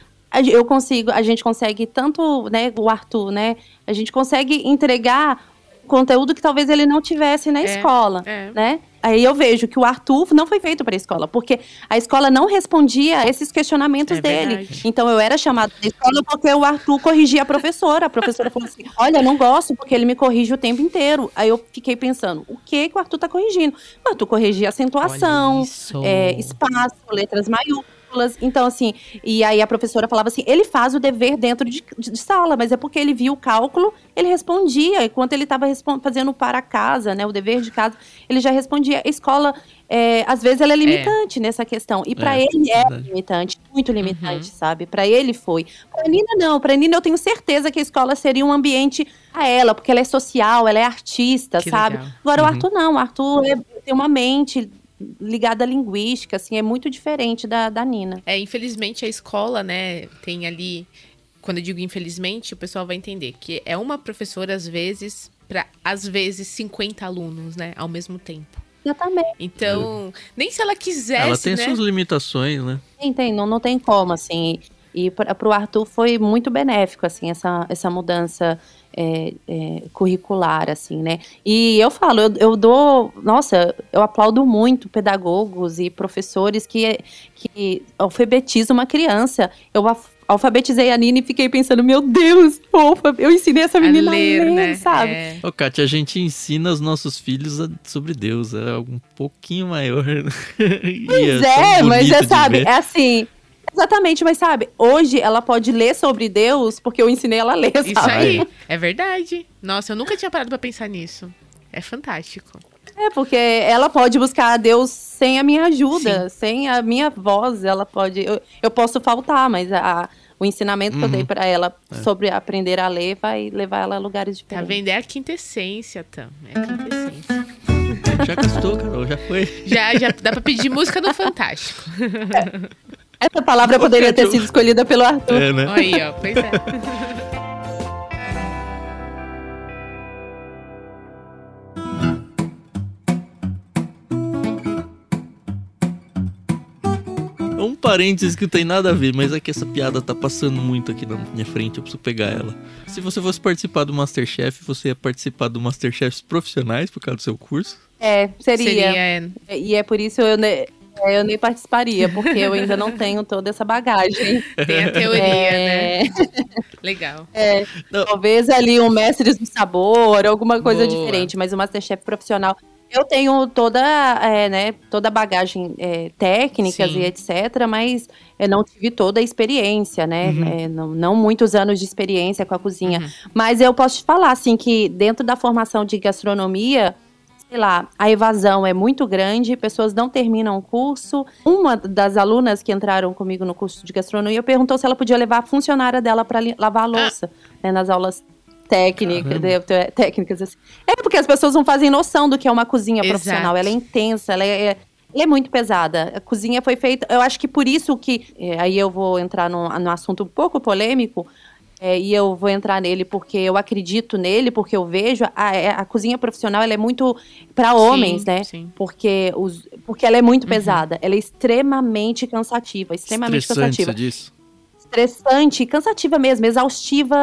eu consigo, a gente consegue tanto, né, o Arthur, né, a gente consegue entregar conteúdo que talvez ele não tivesse na é, escola, é. né? Aí eu vejo que o Arthur não foi feito para a escola, porque a escola não respondia a esses questionamentos é dele. Verdade. Então eu era chamada da escola porque o Arthur corrigia a professora. A professora falou assim: Olha, não gosto porque ele me corrige o tempo inteiro. Aí eu fiquei pensando: o que, que o Arthur está corrigindo? O Arthur corrigia acentuação, é, espaço, letras maiúsculas então, assim, e aí a professora falava assim: ele faz o dever dentro de, de sala, mas é porque ele viu o cálculo, ele respondia. Enquanto ele estava fazendo para casa, né, o dever de casa, ele já respondia. A escola, é, às vezes, ela é limitante é. nessa questão. E para é, ele é limitante, muito limitante, uhum. sabe? Para ele foi. Para Nina, não. Para Nina, eu tenho certeza que a escola seria um ambiente a ela, porque ela é social, ela é artista, que sabe? Legal. Agora, uhum. o Arthur não. O Arthur é, tem uma mente ligada à linguística, assim, é muito diferente da, da Nina. É, infelizmente a escola, né, tem ali, quando eu digo infelizmente, o pessoal vai entender que é uma professora às vezes para às vezes 50 alunos, né, ao mesmo tempo. Exatamente. Então, nem se ela quisesse, Ela tem né? suas limitações, né? Tem, tem, não, não tem como, assim. E para o Arthur foi muito benéfico, assim, essa, essa mudança é, é, curricular, assim, né? E eu falo, eu, eu, dou, nossa, eu aplaudo muito pedagogos e professores que, que alfabetizam uma criança. Eu alfabetizei a Nina e fiquei pensando, meu Deus, opa, eu ensinei essa menina a ler, a ler né? sabe? É. Ô, Kátia, a gente ensina os nossos filhos sobre Deus, é algo um pouquinho maior. (laughs) Pois é, é mas já sabe, ver. é assim, Exatamente, mas sabe, hoje ela pode ler sobre Deus porque eu ensinei ela a ler, sabe? Isso aí, (laughs) é verdade. Nossa, eu nunca tinha parado pra pensar nisso. É fantástico. É, porque ela pode buscar a Deus sem a minha ajuda, Sim. sem a minha voz, ela pode. Eu, eu posso faltar, mas a, o ensinamento uhum. que eu dei uhum. para ela é. sobre aprender a ler vai levar ela a lugares tá diferentes. Tá vendo? É a quintessência, Tam. É a quintessência. Já gastou, Carol, já foi. Já, já dá pra pedir música no Fantástico. É. (laughs) Essa palavra poderia ter sido escolhida pelo Arthur. É, né? Aí, ó, pois é. Um parênteses que não tem nada a ver, mas é que essa piada tá passando muito aqui na minha frente, eu preciso pegar ela. Se você fosse participar do Masterchef, você ia participar do Masterchefs profissionais por causa do seu curso? É, seria. seria é. E é por isso eu, é, eu nem participaria, porque eu ainda não tenho toda essa bagagem. (laughs) Tem a teoria, é... né? Legal. É, talvez ali um mestres do sabor, alguma coisa Boa. diferente, mas o Masterchef profissional. Eu tenho toda, é, né, toda a bagagem é, técnicas Sim. e etc, mas eu não tive toda a experiência, né? Uhum. É, não, não, muitos anos de experiência com a cozinha. Uhum. Mas eu posso te falar, assim, que dentro da formação de gastronomia, sei lá, a evasão é muito grande, pessoas não terminam o curso. Uma das alunas que entraram comigo no curso de gastronomia perguntou se ela podia levar a funcionária dela para lavar a louça, né, nas aulas técnicas, de, técnicas assim. É porque as pessoas não fazem noção do que é uma cozinha Exato. profissional. Ela é intensa, ela é, é ela é muito pesada. A cozinha foi feita. Eu acho que por isso que. É, aí eu vou entrar num, num assunto um pouco polêmico. É, e eu vou entrar nele porque eu acredito nele, porque eu vejo a, é, a cozinha profissional ela é muito para homens, sim, né? Sim. Porque, os, porque ela é muito uhum. pesada, ela é extremamente cansativa, extremamente cansativa. Você diz? Estressante, cansativa mesmo, exaustiva,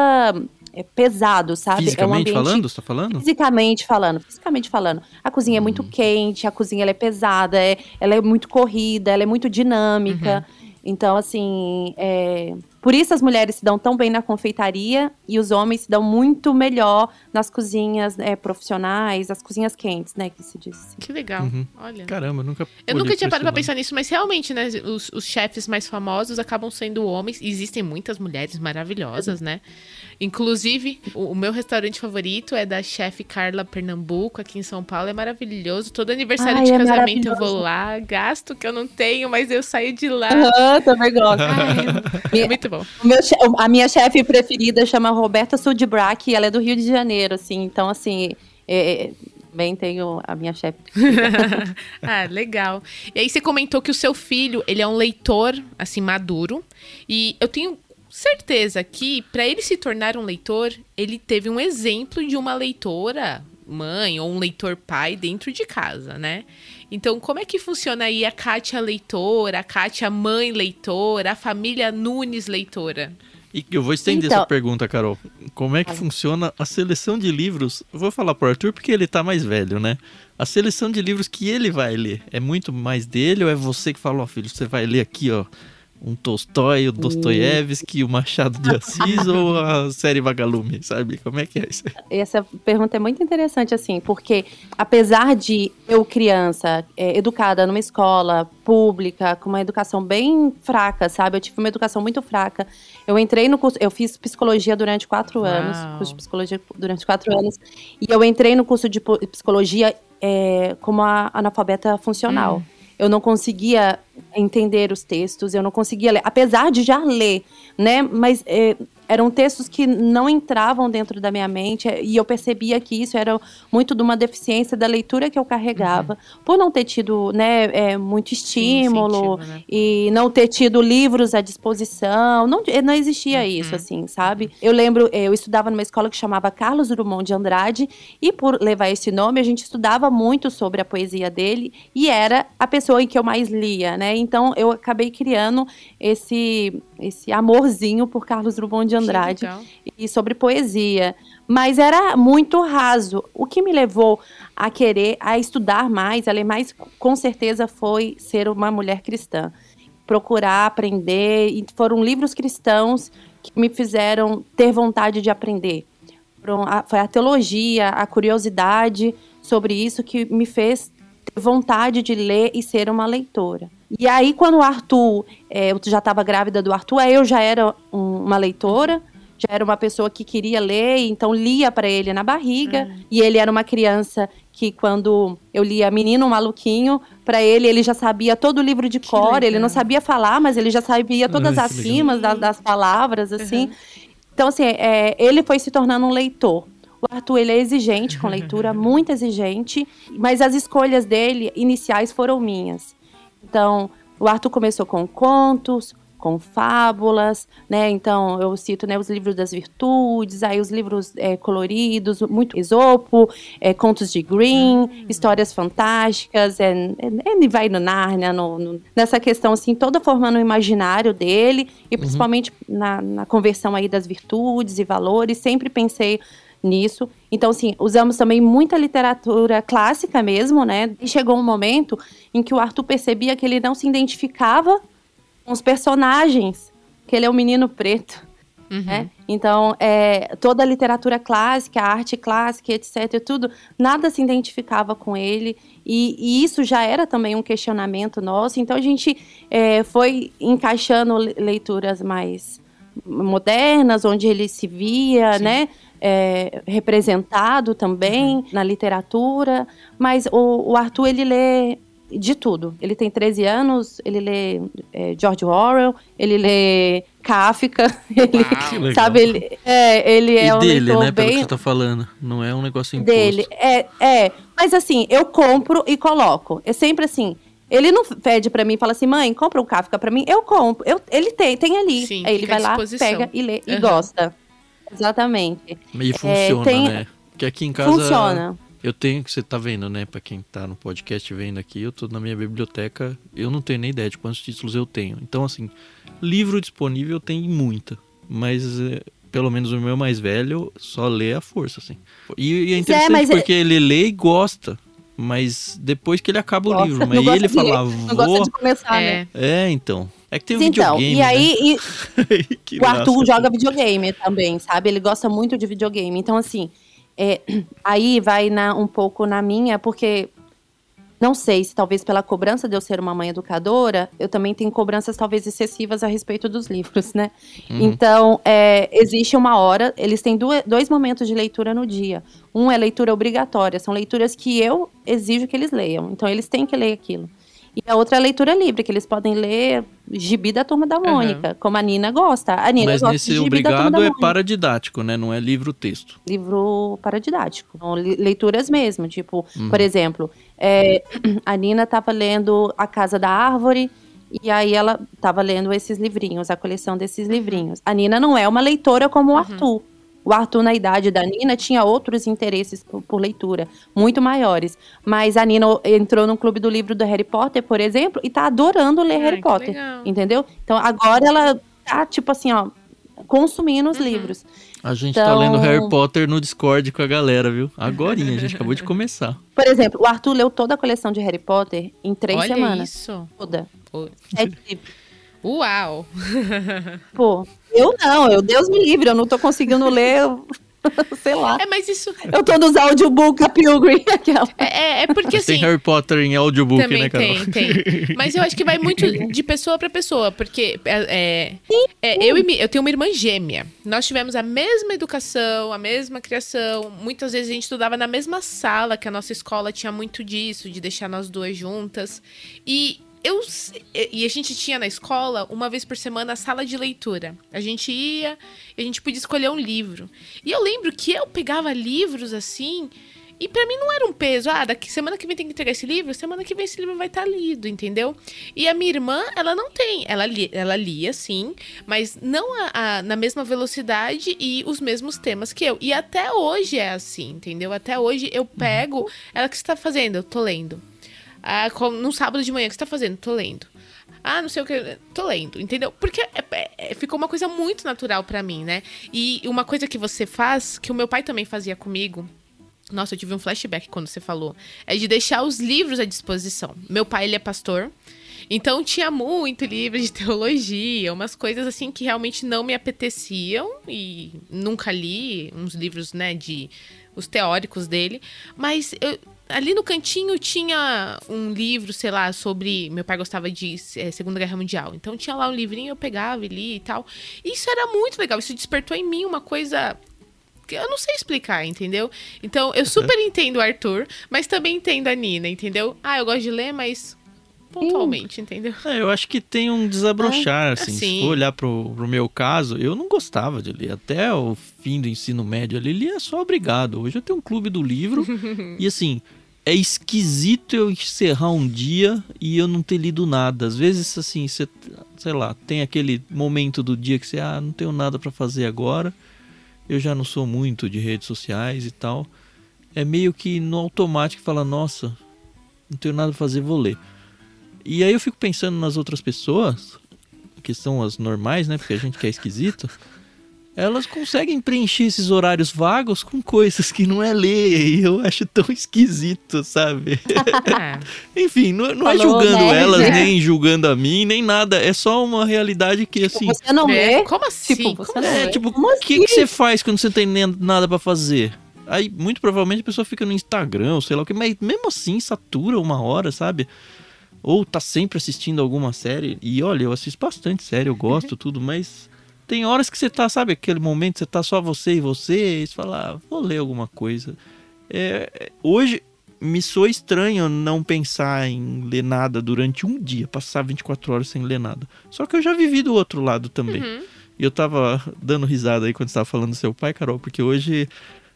é pesado, sabe? Fisicamente é um ambiente, falando, você tá falando? Fisicamente falando, fisicamente falando. A cozinha uhum. é muito uhum. quente, a cozinha ela é pesada, é, ela é muito corrida, ela é muito dinâmica. Uhum. Então, assim, é... por isso as mulheres se dão tão bem na confeitaria e os homens se dão muito melhor nas cozinhas é, profissionais, as cozinhas quentes, né, que se diz. Assim. Que legal, uhum. olha. Caramba, nunca. Eu nunca tinha parado pra pensar nisso, mas realmente, né, os, os chefes mais famosos acabam sendo homens. Existem muitas mulheres maravilhosas, né? Inclusive, o, o, meu restaurante favorito é da chefe Carla Pernambuco, aqui em São Paulo. É maravilhoso. Todo aniversário Ai, de é casamento eu vou lá. Gasto que eu não tenho, mas eu saio de lá. Aham, também gosto. Ai, (laughs) é muito bom. a minha chefe preferida chama Roberta Sudbrack e ela é do Rio de Janeiro, assim. Então, assim, é, também tenho a minha chefe. (laughs) ah, legal. E aí você comentou que o seu filho, ele é um leitor, assim, maduro. E eu tenho certeza que, para ele se tornar um leitor, ele teve um exemplo de uma leitora mãe ou um leitor pai dentro de casa, né? Então, como é que funciona aí a Kátia leitora, a Kátia mãe leitora, a família Nunes leitora? E eu vou estender então, essa pergunta, Carol. Como é que funciona a seleção de livros? vou falar pro Arthur porque ele tá mais velho, né? A seleção de livros que ele vai ler é muito mais dele ou é você que fala, ó, oh, filho, você vai ler aqui, ó, um Tolstói, o Dostoiévski, o Machado de Assis (laughs) ou a série Vagalume, sabe? Como é que é isso? Essa pergunta é muito interessante, assim, porque apesar de eu, criança, é, educada numa escola pública, com uma educação bem fraca, sabe? Eu tive uma educação muito fraca. Eu entrei no curso, eu fiz psicologia durante quatro Uau. anos, curso de psicologia durante quatro anos, e eu entrei no curso de psicologia é, como a analfabeta funcional. Hum. Eu não conseguia entender os textos, eu não conseguia ler, apesar de já ler, né? Mas é, eram textos que não entravam dentro da minha mente e eu percebia que isso era muito de uma deficiência da leitura que eu carregava, uhum. por não ter tido né, é, muito estímulo Sim, né? e não ter tido livros à disposição, não, não existia uhum. isso, assim, sabe? Eu lembro, é, eu estudava numa escola que chamava Carlos Drummond de Andrade e por levar esse nome a gente estudava muito sobre a poesia dele e era a pessoa em que eu mais lia, né? Então eu acabei criando esse esse amorzinho por Carlos Drummond de Andrade e sobre poesia. Mas era muito raso. O que me levou a querer, a estudar mais, a ler mais, com certeza foi ser uma mulher cristã. Procurar aprender, e foram livros cristãos que me fizeram ter vontade de aprender. Foi a teologia, a curiosidade sobre isso que me fez vontade de ler e ser uma leitora. E aí, quando o Arthur, é, eu já estava grávida do Arthur, aí eu já era um, uma leitora, já era uma pessoa que queria ler, então lia para ele na barriga. Uhum. E ele era uma criança que, quando eu lia Menino Maluquinho, para ele, ele já sabia todo o livro de cor. Ele não sabia falar, mas ele já sabia todas as rimas das, das, palavras, assim. Uhum. Então, assim, é, ele foi se tornando um leitor. O Arthur, ele é exigente com leitura, (laughs) muito exigente, mas as escolhas dele iniciais foram minhas. Então, o Arthur começou com contos, com fábulas, né? Então eu cito né, os livros das virtudes, aí os livros é, coloridos, muito Esopo, é, contos de Green, hum. histórias fantásticas, é, ele vai no Nárnia, no, no, nessa questão assim, toda formando o imaginário dele e uhum. principalmente na, na conversão aí das virtudes e valores, sempre pensei nisso. Então, assim, usamos também muita literatura clássica mesmo, né? E chegou um momento em que o Arthur percebia que ele não se identificava com os personagens, que ele é um menino preto. Uhum. Né? Então, é, toda a literatura clássica, a arte clássica, etc., tudo, nada se identificava com ele. E, e isso já era também um questionamento nosso. Então, a gente é, foi encaixando leituras mais modernas, onde ele se via, Sim. né? É, representado também uhum. na literatura, mas o, o, Arthur ele lê de tudo. Ele tem 13 anos, ele lê é, George Orwell, ele lê Kafka, (laughs) ele, Uau, sabe, ele é, ele é e um dele, leitor né, bem... pelo que você tá falando, não é um negócio imposto. Dele, é, é, mas assim, eu compro e coloco, é sempre assim, ele não pede para mim e fala assim, mãe, compra um Kafka para mim. Eu compro. Eu, ele tem, tem ali. Sim, Aí ele vai lá, pega e lê uhum. e gosta. Exatamente. E é, funciona, é, tem... né? Porque aqui em casa. Funciona. Eu tenho, que você tá vendo, né? Pra quem tá no podcast vendo aqui, eu tô na minha biblioteca, eu não tenho nem ideia de quantos títulos eu tenho. Então, assim, livro disponível tem muita. Mas é, pelo menos o meu mais velho só lê a força, assim. E, e é, é interessante é, porque é... ele lê e gosta. Mas depois que ele acaba o livro, mas ele fala, vou... Não gosta de começar, né? É, então. É que tem um então, videogame, e aí né? e (laughs) o Arthur joga videogame também, sabe? Ele gosta muito de videogame. Então, assim, é, (clears throat) aí vai na, um pouco na minha, porque não sei se talvez pela cobrança de eu ser uma mãe educadora, eu também tenho cobranças talvez excessivas a respeito dos livros, né? Uhum. Então, é, existe uma hora, eles têm dois momentos de leitura no dia. Um é leitura obrigatória, são leituras que eu exijo que eles leiam. Então, eles têm que ler aquilo. E a outra é a leitura livre, que eles podem ler gibi da Turma da Mônica, uhum. como a Nina gosta. A Nina Mas gosta nesse obrigado é paradidático, né? Não é livro-texto. Livro paradidático. Então, leituras mesmo, tipo, uhum. por exemplo, é, (clears throat) a Nina estava lendo A Casa da Árvore, e aí ela estava lendo esses livrinhos, a coleção desses livrinhos. A Nina não é uma leitora como o uhum. Arthur. O Arthur, na idade da Nina, tinha outros interesses por, por, leitura, muito maiores. Mas a Nina entrou no clube do livro do Harry Potter, por exemplo, e tá adorando ler Harry Potter. Entendeu? Então agora ela tá, tipo assim, ó, consumindo os uhum. livros. A gente tá então... tá lendo Harry Potter no Discord com a galera, viu? Agorinha, a gente acabou de começar. Por exemplo, o Arthur leu toda a coleção de Harry Potter em três Olha semanas. isso. Toda. Pô. É tipo... Uau! (laughs) Pô, eu não, eu Deus me livre, eu não tô conseguindo ler, (laughs) sei lá. É, mas isso. Eu tô nos audiobook a Pilgrim. (laughs) Aquela. É, é, é porque assim. Tem Harry Potter em audiobook, também né, Carol? Tem, tem. Mas eu acho que vai muito de pessoa pra pessoa, porque é, é, eu, e, eu tenho uma irmã gêmea. Nós tivemos a mesma educação, a mesma criação. Muitas vezes a gente estudava na mesma sala, que a nossa escola tinha muito disso, de deixar nós duas juntas. E eu e a gente tinha na escola uma vez por semana a sala de leitura. A gente ia e a gente podia escolher um livro. E eu lembro que eu pegava livros assim, e para mim não era um peso. Ah, daqui semana que vem tem que entregar esse livro, semana que vem esse livro vai estar tá lido, entendeu? E a minha irmã, ela não tem, ela lia, ela lia sim, mas não a, a, na mesma velocidade e os mesmos temas que eu. E até hoje é assim, entendeu? Até hoje eu pego, ela que está fazendo, eu tô lendo. Ah, no sábado de manhã, o que você tá fazendo? Tô lendo. Ah, não sei o que. Tô lendo, entendeu? Porque é, é, é ficou uma coisa muito natural para mim, né? E uma coisa que você faz, que o meu pai também fazia comigo. Nossa, eu tive um flashback quando você falou. É de deixar os livros à disposição. Meu pai, ele é pastor. Então tinha muito livro de (laughs) teologia, umas coisas assim que realmente não me apeteciam e nunca li uns livros, né, de os teóricos dele, mas eu, ali no cantinho tinha um livro, sei lá, sobre. Meu pai gostava de é, Segunda Guerra Mundial. Então tinha lá um livrinho, eu pegava e li e tal. Isso era muito legal. Isso despertou em mim uma coisa que eu não sei explicar, entendeu? Então eu super entendo o Arthur, mas também entendo a Nina, entendeu? Ah, eu gosto de ler, mas pontualmente, entendeu? É, eu acho que tem um desabrochar, é, assim. Se for olhar pro, pro meu caso, eu não gostava de ler. Até o fim do ensino médio ali, lia só obrigado. Hoje eu tenho um clube do livro (laughs) e assim, é esquisito eu encerrar um dia e eu não ter lido nada. Às vezes, assim, você, sei lá, tem aquele momento do dia que você, ah, não tenho nada para fazer agora. Eu já não sou muito de redes sociais e tal. É meio que no automático fala, nossa, não tenho nada pra fazer, vou ler. E aí eu fico pensando nas outras pessoas, que são as normais, né? Porque a gente que é esquisito. Elas conseguem preencher esses horários vagos com coisas que não é ler. E eu acho tão esquisito, sabe? (laughs) (laughs) Enfim, não, não é julgando né? elas, (laughs) nem julgando a mim, nem nada. É só uma realidade que, tipo, assim. Você não lê? É, como assim? Tipo, você como não é, tipo, o que, que você faz quando você tem nada para fazer? Aí, muito provavelmente, a pessoa fica no Instagram, sei lá o que, mas mesmo assim satura uma hora, sabe? Ou tá sempre assistindo alguma série. E olha, eu assisto bastante série, eu gosto, tudo, mas tem horas que você tá, sabe, aquele momento você tá só você e você, e você fala, ah, vou ler alguma coisa. É, hoje me soa estranho não pensar em ler nada durante um dia, passar 24 horas sem ler nada. Só que eu já vivi do outro lado também. Uhum. E eu tava dando risada aí quando você tava falando do seu pai, Carol, porque hoje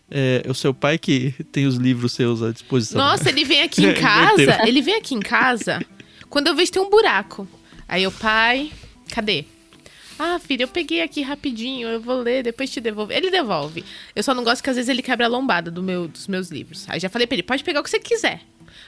é, é o seu pai que tem os livros seus à disposição. Nossa, ele vem aqui (laughs) em casa. ele vem aqui em casa quando eu vejo tem um buraco. Aí o pai, cadê? Ah, filho, eu peguei aqui rapidinho, eu vou ler, depois te devolvo. Ele devolve. Eu só não gosto que às vezes ele quebra a lombada do meu, dos meus livros. Aí já falei pra ele, pode pegar o que você quiser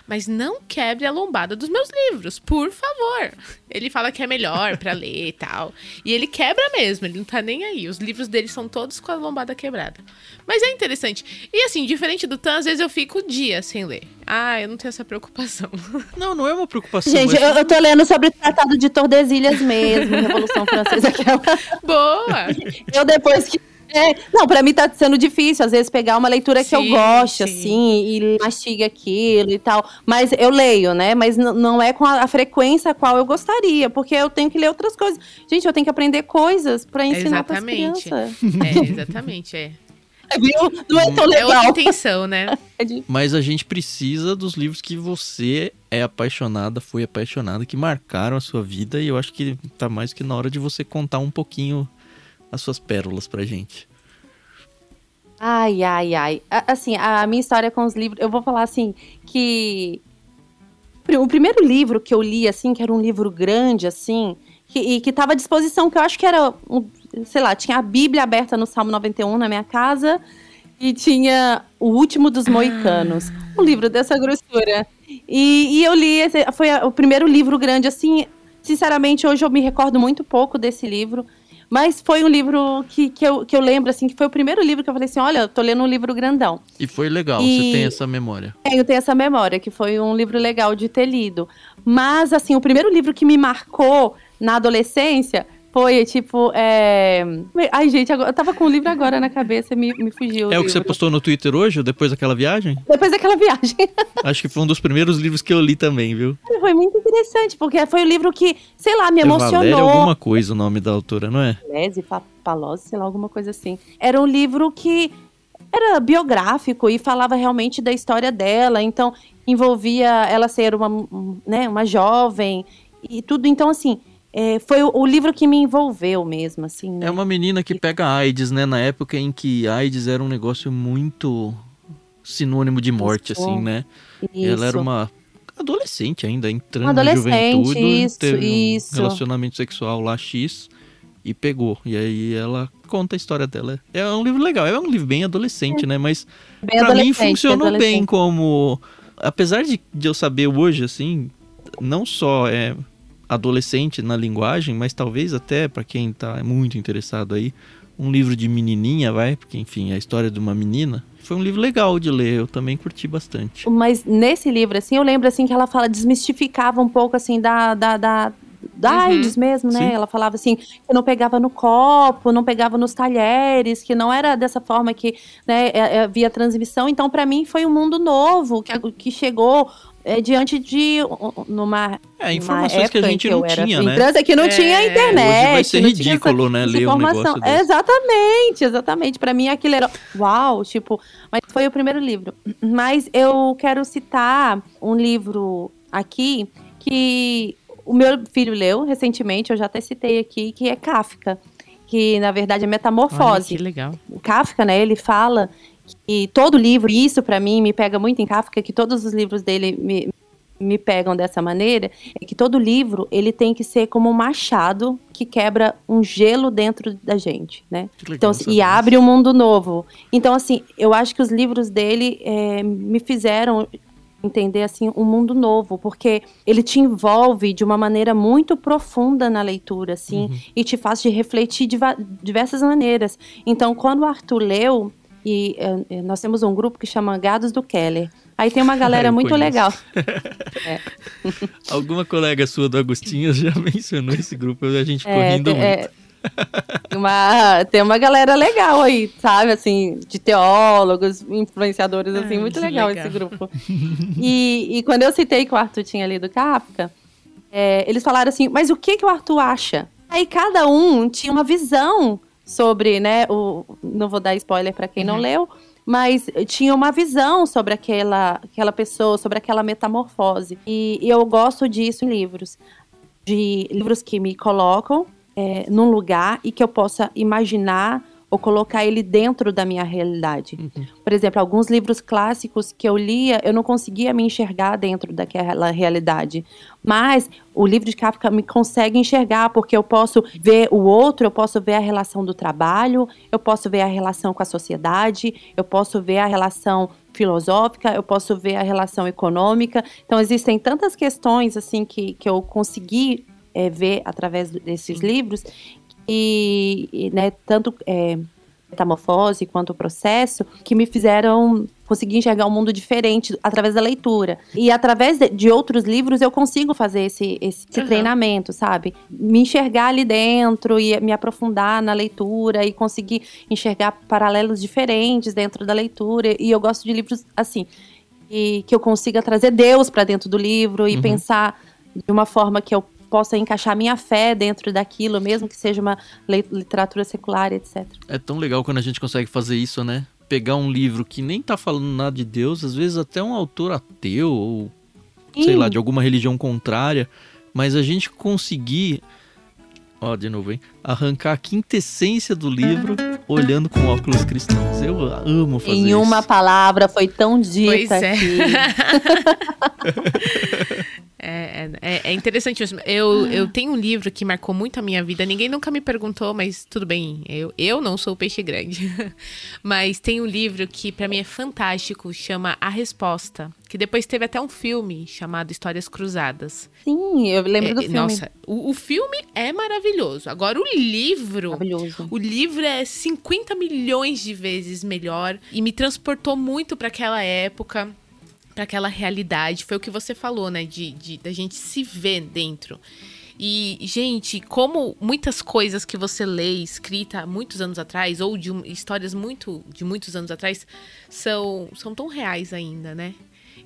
mas não quebre a lombada dos meus livros, por favor. Ele fala que é melhor para ler e tal. E ele quebra mesmo, ele não tá nem aí. Os livros dele são todos com a lombada quebrada. Mas é interessante. E assim, diferente do Tan, às vezes eu fico dia sem ler. Ah, eu não tenho essa preocupação. (laughs) Não, não é uma preocupação. Gente, mas... eu, eu tô lendo sobre o Tratado de Tordesilhas mesmo, Revolução Francesa. Aquela... Boa! Eu depois que é, não, para mim tá sendo difícil, às vezes, pegar uma leitura sim, que eu goste, assim, e mastiga aquilo e tal. Mas eu leio, né? Mas não é com a, a, frequência a qual eu gostaria, porque eu tenho que ler outras coisas. Gente, eu tenho que aprender coisas para ensinar para crianças. É, exatamente, (laughs) é. Viu? Não é tão É legal. outra intenção, né? (laughs) Mas a gente precisa dos livros que você é apaixonada, foi apaixonada, que marcaram a sua vida. E eu acho que tá mais que na hora de você contar um pouquinho as suas pérolas pra gente. Ai, ai, ai. Assim, a minha história com os livros, eu vou falar assim, que o primeiro livro que eu li, assim, que era um livro grande, assim, que, e que estava à disposição, que eu acho que era, um, sei lá, tinha a Bíblia aberta no Salmo 91 na minha casa e tinha O Último dos Moicanos, um livro dessa grossura. E, e eu li, esse, foi a- o primeiro livro grande, assim, sinceramente, hoje eu me recordo muito pouco desse livro, mas foi um livro que, que, eu, que eu lembro, assim, que foi o primeiro livro que eu falei assim, olha, eu tô lendo um livro grandão. E foi legal, E- você tem essa memória. Tenho, tenho essa memória, que foi um livro legal de ter lido. Mas, assim, o primeiro livro que me marcou na adolescência foi, tipo, é... Ai, gente, eu tava com o livro agora na cabeça, me, me fugiu. É o que você postou no Twitter hoje, depois daquela viagem? Depois daquela viagem. (laughs) Acho que foi um dos primeiros livros que eu li também, viu? foi muito interessante, porque foi o livro que, sei lá, me É Valéria emocionou. alguma coisa o nome da autora, não é? Lese, Palose, sei lá, alguma coisa assim. Era um livro que era biográfico e falava realmente da história dela, então envolvia ela ser uma, um, né, uma jovem e tudo. Então, assim, é, foi o, o livro que me envolveu mesmo, assim. Né? É uma menina que pega AIDS, né? Na época em que AIDS era um negócio muito sinônimo de morte, Isso. assim, né? Ela era uma adolescente ainda, entrando Uma na adolescente, juventude, isso, teve um isso. relacionamento sexual lá X e pegou. E aí ela conta a história dela. É um livro legal, é um livro bem adolescente, né? Mas Bem pra mim funcionou bem como apesar de, de eu saber hoje assim, não só é adolescente na linguagem, mas talvez até pra quem tá muito interessado aí, um livro de menininha, vai, porque enfim, é a história de uma menina. Foi um livro legal de ler, eu também curti bastante. Mas nesse livro, assim, eu lembro assim que ela fala, desmistificava um pouco assim da. da, da da Uhum. AIDS mesmo, né? Sim. Ela falava assim, que não pegava no copo, não pegava nos talheres, que não era dessa forma que né, é- é, havia transmissão. Então, para mim, foi um mundo novo que, que chegou é, diante de um- numa É, informações que a gente que não tinha, né? trans, é que não É. tinha internet. Hoje vai ser não tinha essa- ridículo, né, essa ler um informação. negócio desse. Exatamente, exatamente. Pra mim aquilo era uau, tipo, mas foi o primeiro livro. Mas eu quero citar um livro aqui que o meu filho leu recentemente, eu já até citei aqui, que é Kafka, que na verdade é Olha, Metamorfose. que legal. O Kafka, né, ele fala que todo livro, e isso pra mim me pega muito em Kafka, que todos os livros dele me, me pegam dessa maneira, é que todo livro, ele tem que ser como um machado que quebra um gelo dentro da gente, né? Então, essa e abre um mundo novo. Então, assim, eu acho que os livros dele é, me fizeram entender assim um mundo novo, porque ele te envolve de uma maneira muito profunda na leitura, assim, Uhum. e te faz de refletir de diversas maneiras. Então, quando o Arthur leu, e eh, nós temos um grupo que chama Gados do Keller. Aí tem uma (laughs) galera muito conheço. legal. (laughs) Alguma colega sua do Agostinho já mencionou esse grupo, a gente ficou É, rindo tem, muito. Tem (laughs) uma, tem uma galera legal aí, sabe? Assim, de teólogos, influenciadores, assim, Ah, muito legal, legal. esse grupo. (laughs) E, e quando eu citei que o Arthur tinha lido Kafka, é, eles falaram assim, mas o que, que o Arthur acha? Aí cada um tinha uma visão sobre, né? O, não vou dar spoiler para quem não Uhum. leu, mas tinha uma visão sobre aquela, aquela pessoa, sobre aquela metamorfose. E, e eu gosto disso em livros. De livros que me colocam é, num lugar e que eu possa imaginar ou colocar ele dentro da minha realidade. Uhum. Por exemplo, alguns livros clássicos que eu lia, eu não conseguia me enxergar dentro daquela realidade. Mas o livro de Kafka me consegue enxergar, porque eu posso ver o outro, eu posso ver a relação do trabalho, eu posso ver a relação com a sociedade, eu posso ver a relação filosófica, eu posso ver a relação econômica. Então, existem tantas questões assim que, que eu consegui é, ver através desses livros. E, e, né, tanto é, metamorfose quanto o processo que me fizeram conseguir enxergar um mundo diferente através da leitura. E através de, de outros livros eu consigo fazer esse, esse, esse Uhum. treinamento sabe? Me enxergar ali dentro e me aprofundar na leitura e conseguir enxergar paralelos diferentes dentro da leitura. E eu gosto de livros assim e que eu consiga trazer Deus para dentro do livro e Uhum. pensar de uma forma que eu possa encaixar minha fé dentro daquilo, mesmo que seja uma literatura secular, etc. É tão legal quando a gente consegue fazer isso, né? pegar um livro que nem tá falando nada de Deus, às vezes até um autor ateu ou sei lá, de alguma religião contrária, mas a gente conseguir, ó, de novo, hein, arrancar a quintessência do livro olhando com óculos cristãos. Eu amo fazer em isso. uma palavra foi tão dita Pois é. (laughs) (laughs) É, é, é interessante mesmo. Eu, eu tenho um livro que marcou muito a minha vida. Ninguém nunca me perguntou, mas tudo bem. Eu, eu não sou o peixe grande. (laughs) mas tem um livro que para mim é fantástico, chama A Resposta. Que depois teve até um filme chamado Histórias Cruzadas. Sim, eu lembro do É, filme. Nossa, o, o filme é maravilhoso. Agora, o livro. Maravilhoso. O livro é 50 milhões de vezes melhor e me transportou muito para aquela época, para aquela realidade. Foi o que você falou, né? De, de da gente se ver dentro. E, gente, como muitas coisas que você lê escrita há muitos anos atrás, ou de histórias muito de muitos anos atrás, são, são tão reais ainda, né?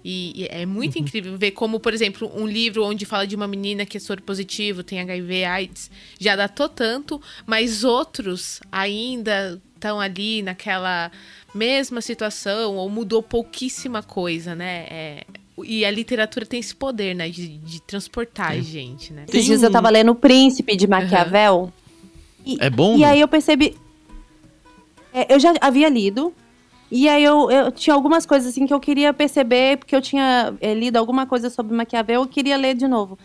E, e é muito incrível ver como, por exemplo, um livro onde fala de uma menina que é soro positivo, tem HIV, AIDS, já datou tanto, mas outros ainda estão ali naquela mesma situação ou mudou pouquíssima coisa, né? É, e a literatura tem esse poder, né? De, de transportar a gente, né? Esses dias eu tava lendo O Príncipe de Maquiavel. E, É bom? E aí eu percebi. É, eu já havia lido. E aí eu, eu tinha algumas coisas assim que eu queria perceber, porque eu tinha é, lido alguma coisa sobre Maquiavel, eu queria ler de novo.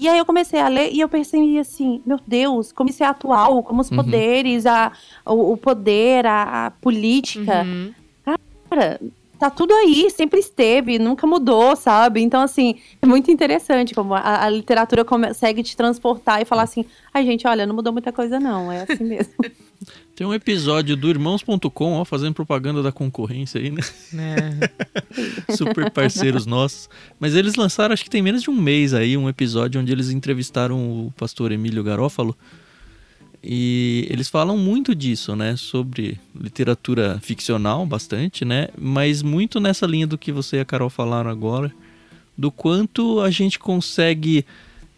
E aí eu comecei a ler e eu percebi assim, meu Deus, como isso é atual, como os Uhum. poderes, a, o, o poder, a, a política. Uhum. Cara, tá tudo aí, sempre esteve, nunca mudou, sabe? Então, assim, é muito interessante como a, a literatura consegue te transportar e falar assim: ai, gente, olha, não mudou muita coisa, não, é assim mesmo. (laughs) Tem um episódio do irmãos.com, ó, fazendo propaganda da concorrência aí, né? É. (laughs) Super parceiros nossos. Mas eles lançaram, acho que tem menos de um mês aí, um episódio onde eles entrevistaram o pastor Emílio Garófalo. E eles falam muito disso, né? Sobre literatura ficcional, bastante, né? Mas muito nessa linha do que você e a Carol falaram agora, do quanto a gente consegue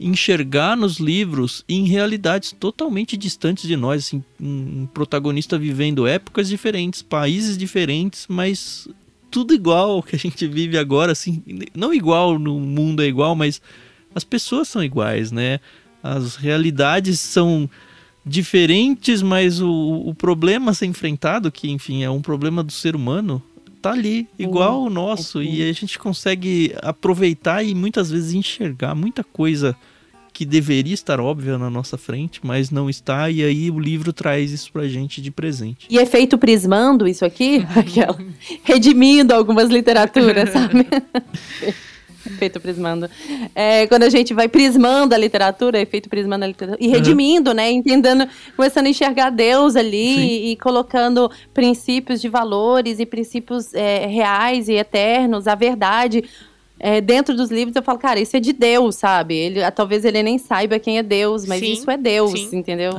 enxergar nos livros em realidades totalmente distantes de nós, assim, um protagonista vivendo épocas diferentes, países diferentes, mas tudo igual que a gente vive agora, assim, não igual no mundo é igual, mas as pessoas são iguais, né? As realidades são diferentes, mas o, o problema a ser enfrentado, que enfim é um problema do ser humano, tá ali, igual ao nosso, e a gente consegue aproveitar e muitas vezes enxergar muita coisa que deveria estar óbvia na nossa frente, mas não está, e aí o livro traz isso pra gente de presente. E é feito prismando isso aqui, (laughs) aquela, redimindo algumas literaturas, (laughs) sabe? Efeito prismando. É, quando a gente vai prismando a literatura, efeito prismando a literatura, e redimindo, né? Entendendo, começando a enxergar Deus ali e, e colocando princípios de valores e princípios é, reais e eternos, a verdade. É, dentro dos livros, eu falo, cara, isso é de Deus, sabe? Ele, ah, talvez ele nem saiba quem é Deus, mas Sim, isso é Deus, sim. entendeu?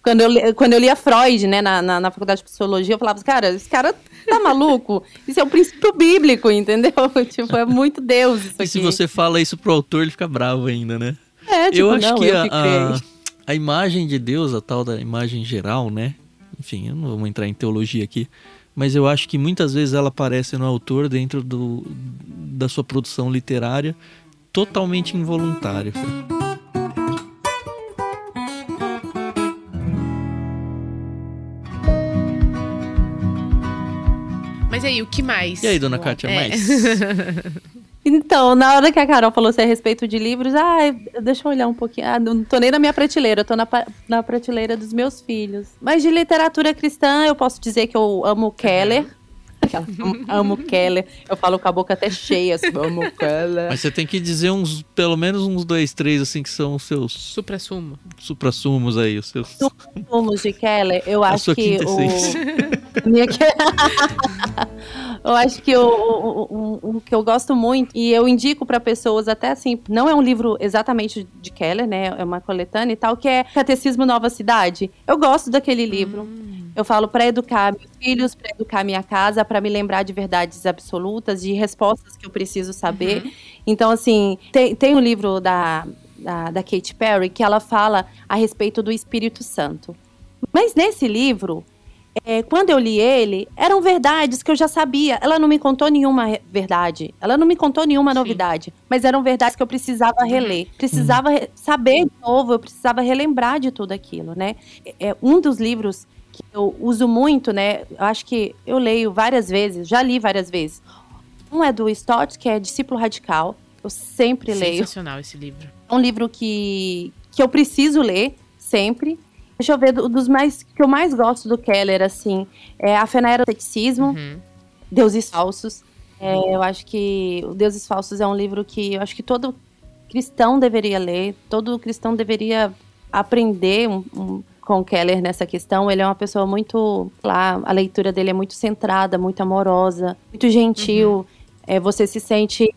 Quando, eu, li- quando eu lia Freud, né, na, na, na faculdade de psicologia, eu falava, cara, esse cara tá maluco? (laughs) Isso é um princípio bíblico, entendeu? (laughs) tipo, é muito Deus isso E aqui. se você fala isso pro autor, ele fica bravo ainda, né? É, tipo, eu acho não, que, eu a, que a, a imagem de Deus, a tal da imagem geral, né? Enfim, eu não vou entrar em teologia aqui, mas eu acho que muitas vezes ela aparece no autor dentro do, da sua produção literária totalmente involuntária. Aí, o que mais? E aí, dona Kátia, É. mais? (laughs) Então, na hora que a Carol falou assim, a respeito de livros, ah, deixa eu olhar um pouquinho. Ah, não tô nem na minha prateleira, eu tô na, na prateleira dos meus filhos. Mas de literatura cristã, eu posso dizer que eu amo Keller. Aquela, amo, Keller. Eu falo com a boca até cheia, assim, amo Keller. Mas você tem que dizer uns, pelo menos uns dois, três, assim, que são os seus Supra-sumo. suprassumos aí, os seus... Rumos de Keller, eu A acho sua que o... (laughs) Minha que- (laughs) eu acho que o, o, o- o que eu gosto muito, e eu indico para pessoas, até assim, não é um livro exatamente de Keller, né? É uma coletânea e tal, que é Catecismo Nova Cidade. Eu gosto daquele livro. Eu falo para educar meus filhos, para educar minha casa, para me lembrar de verdades absolutas, de respostas que eu preciso saber. Então, assim, tem, tem um livro da, da, da Katy Perry que ela fala a respeito do Espírito Santo. Mas nesse livro, é, quando eu li ele, eram verdades que eu já sabia. Ela não me contou nenhuma verdade. Ela não me contou nenhuma Sim. novidade. Mas eram verdades que eu precisava uhum. reler. Precisava uhum. saber de novo, eu precisava relembrar de tudo aquilo, né? É, um dos livros que eu uso muito, né? Eu acho que eu leio várias vezes, já li várias vezes. Um é do Stott, que é Discípulo Radical. Eu sempre Sensacional leio. Sensacional esse livro. É um livro que, que eu preciso ler sempre. Deixa eu ver, dos mais que eu mais gosto do Keller, assim, é A Fé na Era do Sexismo, uhum. Deuses Falsos. É, eu acho que o Deuses Falsos é um livro que eu acho que todo cristão deveria ler, todo cristão deveria aprender um, um, com o Keller nessa questão. Ele é uma pessoa muito, lá, a leitura dele é muito centrada, muito amorosa, muito gentil. Uhum. É, você se sente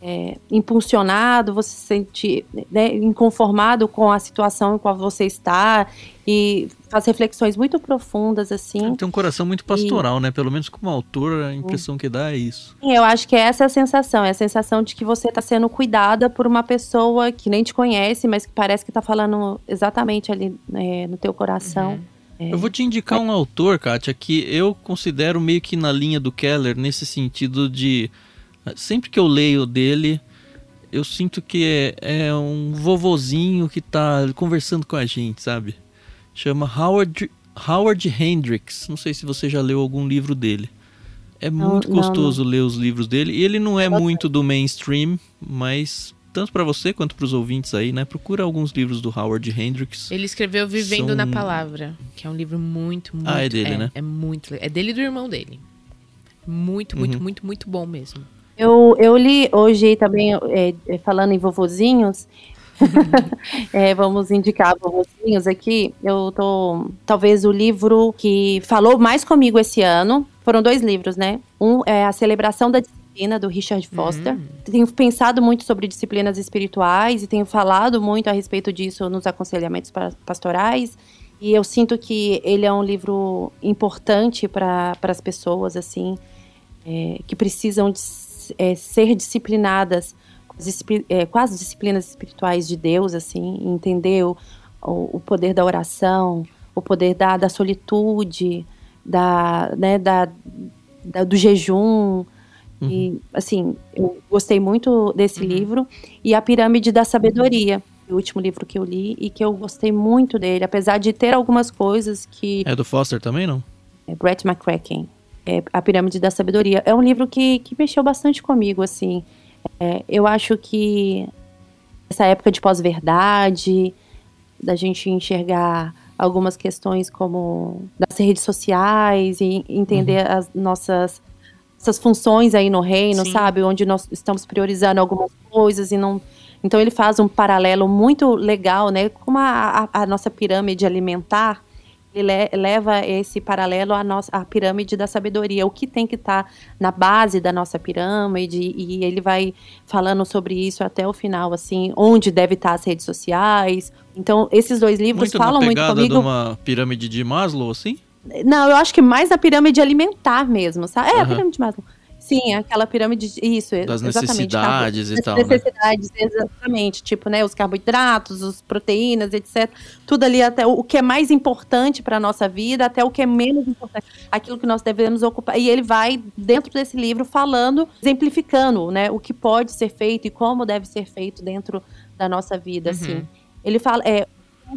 é, impulsionado, você se sente né, inconformado com a situação em qual você está e faz reflexões muito profundas assim. Tem um coração muito pastoral, e... né? Pelo menos como autor, a impressão que dá é isso. Eu acho que essa é a sensação, é a sensação de que você está sendo cuidada por uma pessoa que nem te conhece, mas que parece que está falando exatamente ali né, no teu coração. Uhum. É. Eu vou te indicar um autor, Kátia, que eu considero meio que na linha do Keller, nesse sentido de Sempre que eu leio dele, eu sinto que é, é um vovozinho que tá conversando com a gente, sabe? Chama Howard, Howard Hendricks. Não sei se você já leu algum livro dele. É muito não, gostoso não, não. ler os livros dele. E ele não é muito do mainstream, mas tanto para você quanto para os ouvintes aí, né? Procura alguns livros do Howard Hendricks. Ele escreveu Vivendo São... na Palavra, que é um livro muito, muito. Ah, é dele, é, né? É muito. É dele e do irmão dele. Muito, muito, uhum. muito, muito bom mesmo. Eu, eu li hoje também, é, é falando em vovozinhos, (laughs) é, vamos indicar vovozinhos aqui. Eu tô. Talvez o livro que falou mais comigo esse ano. Foram dois livros, né? Um é A Celebração da Disciplina, do Richard Foster. Uhum. Tenho pensado muito sobre disciplinas espirituais e tenho falado muito a respeito disso nos aconselhamentos pastorais. E eu sinto que ele é um livro importante para as pessoas, assim, é, que precisam de é, ser disciplinadas é, com as disciplinas espirituais de Deus, assim, entender o, o poder da oração, o poder da, da solitude, da, né, da, da do jejum. Uhum. E, assim, eu gostei muito desse uhum. livro. E A Pirâmide da Sabedoria, o último livro que eu li, e que eu gostei muito dele, apesar de ter algumas coisas que. É do Foster também, não? É Brett McCracken é, A Pirâmide da Sabedoria. É um livro que, que mexeu bastante comigo, assim. É, eu acho que essa época de pós-verdade, da gente enxergar algumas questões como das redes sociais e entender uhum. as nossas essas funções aí no reino, Sim. sabe? Onde nós estamos priorizando algumas coisas e não. Então ele faz um paralelo muito legal, né? Como a, a, a nossa pirâmide alimentar ele leva esse paralelo à nossa à pirâmide da sabedoria, o que tem que estar tá na base da nossa pirâmide, e ele vai falando sobre isso até o final, assim, onde deve estar tá as redes sociais. Então, esses dois livros muito falam muito comigo. De uma pirâmide de Maslow, assim? Não, eu acho que mais na pirâmide alimentar mesmo, sabe? É, uhum. a pirâmide de Maslow. Sim, aquela pirâmide, isso, das necessidades e tal. Né? necessidades, né? exatamente. Tipo, né, os carboidratos, as proteínas, etc. Tudo ali, até o que é mais importante para a nossa vida, até o que é menos importante. Aquilo que nós devemos ocupar. E ele vai, dentro desse livro, falando, exemplificando, né, o que pode ser feito e como deve ser feito dentro da nossa vida, assim. uhum. assim. Ele fala, é,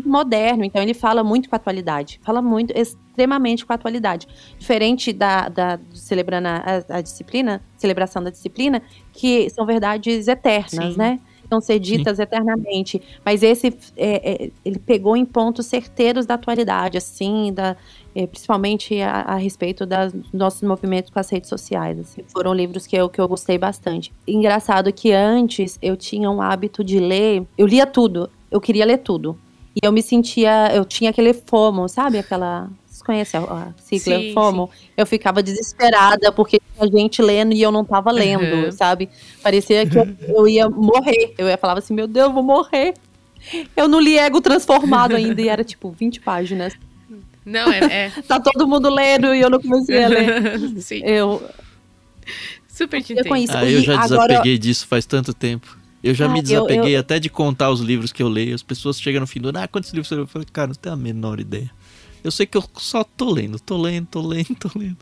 moderno, então ele fala muito com a atualidade, fala muito, extremamente com a atualidade. Diferente da, da celebrando a, a disciplina, celebração da disciplina, que são verdades eternas, Sim. né? Vão ser ditas Sim. eternamente. Mas esse, é, é, ele pegou em pontos certeiros da atualidade, assim, da, é, principalmente a, a, respeito dos nossos movimentos com as redes sociais. Assim. Foram livros que eu, que eu gostei bastante. Engraçado que antes eu tinha um hábito de ler, eu lia tudo, eu queria ler tudo. E eu me sentia, eu tinha aquele FOMO, sabe? Aquela. Vocês conhecem a, a sigla sim, FOMO? Sim. Eu ficava desesperada porque tinha gente lendo e eu não tava lendo, uhum. sabe? Parecia que eu, eu, ia morrer. Eu ia falava assim, meu Deus, eu vou morrer. Eu não li Ego Transformado ainda e era tipo 20 páginas. Não, é. é... (laughs) tá todo mundo lendo e eu não comecei a ler. (laughs) Sim. Eu. Super te entendo. Ah, eu já desapeguei Agora... disso faz tanto tempo. Eu já ah, me desapeguei eu, eu... até de contar os livros que eu leio. As pessoas chegam no fim do ano, ah, quantos livros você leu? Eu falei, cara, não tenho a menor ideia. Eu sei que eu só tô lendo, tô lendo, tô lendo, tô lendo.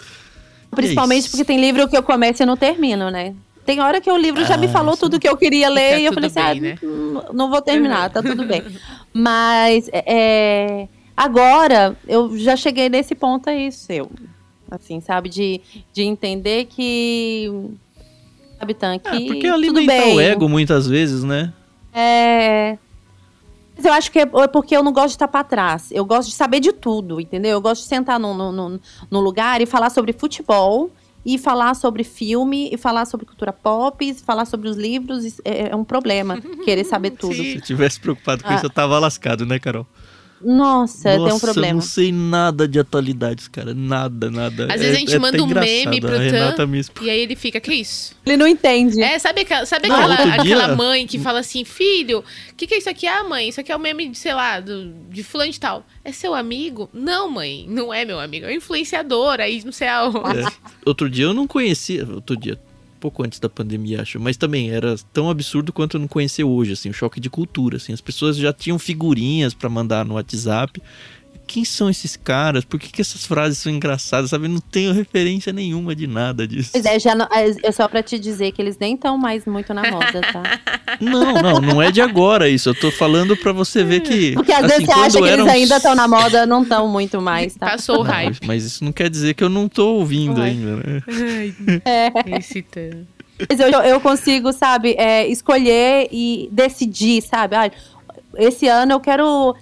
Principalmente é porque tem livro que eu começo e não termino, né? Tem hora que o livro já me Ah, falou tudo que eu queria ler tá e eu falei assim, bem, ah, né? n- não vou terminar, tá tudo bem. (laughs) Mas é, agora eu já cheguei nesse ponto aí seu. Assim, sabe? De, de entender que. Sabe, Tan, que. É, porque tudo alimenta bem. o ego muitas vezes, né? É. Mas eu acho que é é porque eu não gosto de estar pra trás. Eu gosto de saber de tudo, entendeu? Eu gosto de sentar num, num, num- num lugar e falar sobre futebol, e falar sobre filme, e falar sobre cultura pop, e falar sobre os livros. É, é um problema (laughs) querer saber tudo. Se eu tivesse preocupado com Ah. isso, eu tava lascado, né, Carol? Nossa, tem um Nossa, Eu problema. não sei nada de atualidades, cara. Nada, nada. Às vezes a gente até manda um meme pro A Tan. Expl- E aí ele fica, que isso? Ele não entende. É, sabe aquela, sabe Não, aquela, dia- aquela mãe que fala assim, filho, o que, que é isso aqui? Ah, mãe, isso aqui é o meme, de, sei lá, do, de fulano de tal. É seu amigo? Não, mãe, não é meu amigo, é um influenciador, aí não sei aonde. É. Outro dia eu não conhecia. Outro dia, pouco antes da pandemia, acho. Mas também era tão absurdo quanto eu não conhecer hoje, assim, o choque de cultura, assim. As pessoas já tinham figurinhas pra mandar no WhatsApp. Quem são esses caras? Por que, que essas frases são engraçadas? Sabe? Não tenho referência nenhuma de nada disso. Pois é, já não- é é só pra te dizer que eles nem estão mais muito na moda, tá? (laughs) Não, não, não é de agora isso. Eu tô falando pra você ver que. (laughs) Porque às assim, vezes você acha que eram- eles ainda estão na moda, não estão muito mais, tá? Passou o Não, hype. mas- isso não quer dizer que eu não tô ouvindo Ué. ainda, né? Ai, (laughs) Tan. Mas eu, eu consigo, sabe, é, escolher e decidir, sabe? Ah, esse ano eu quero.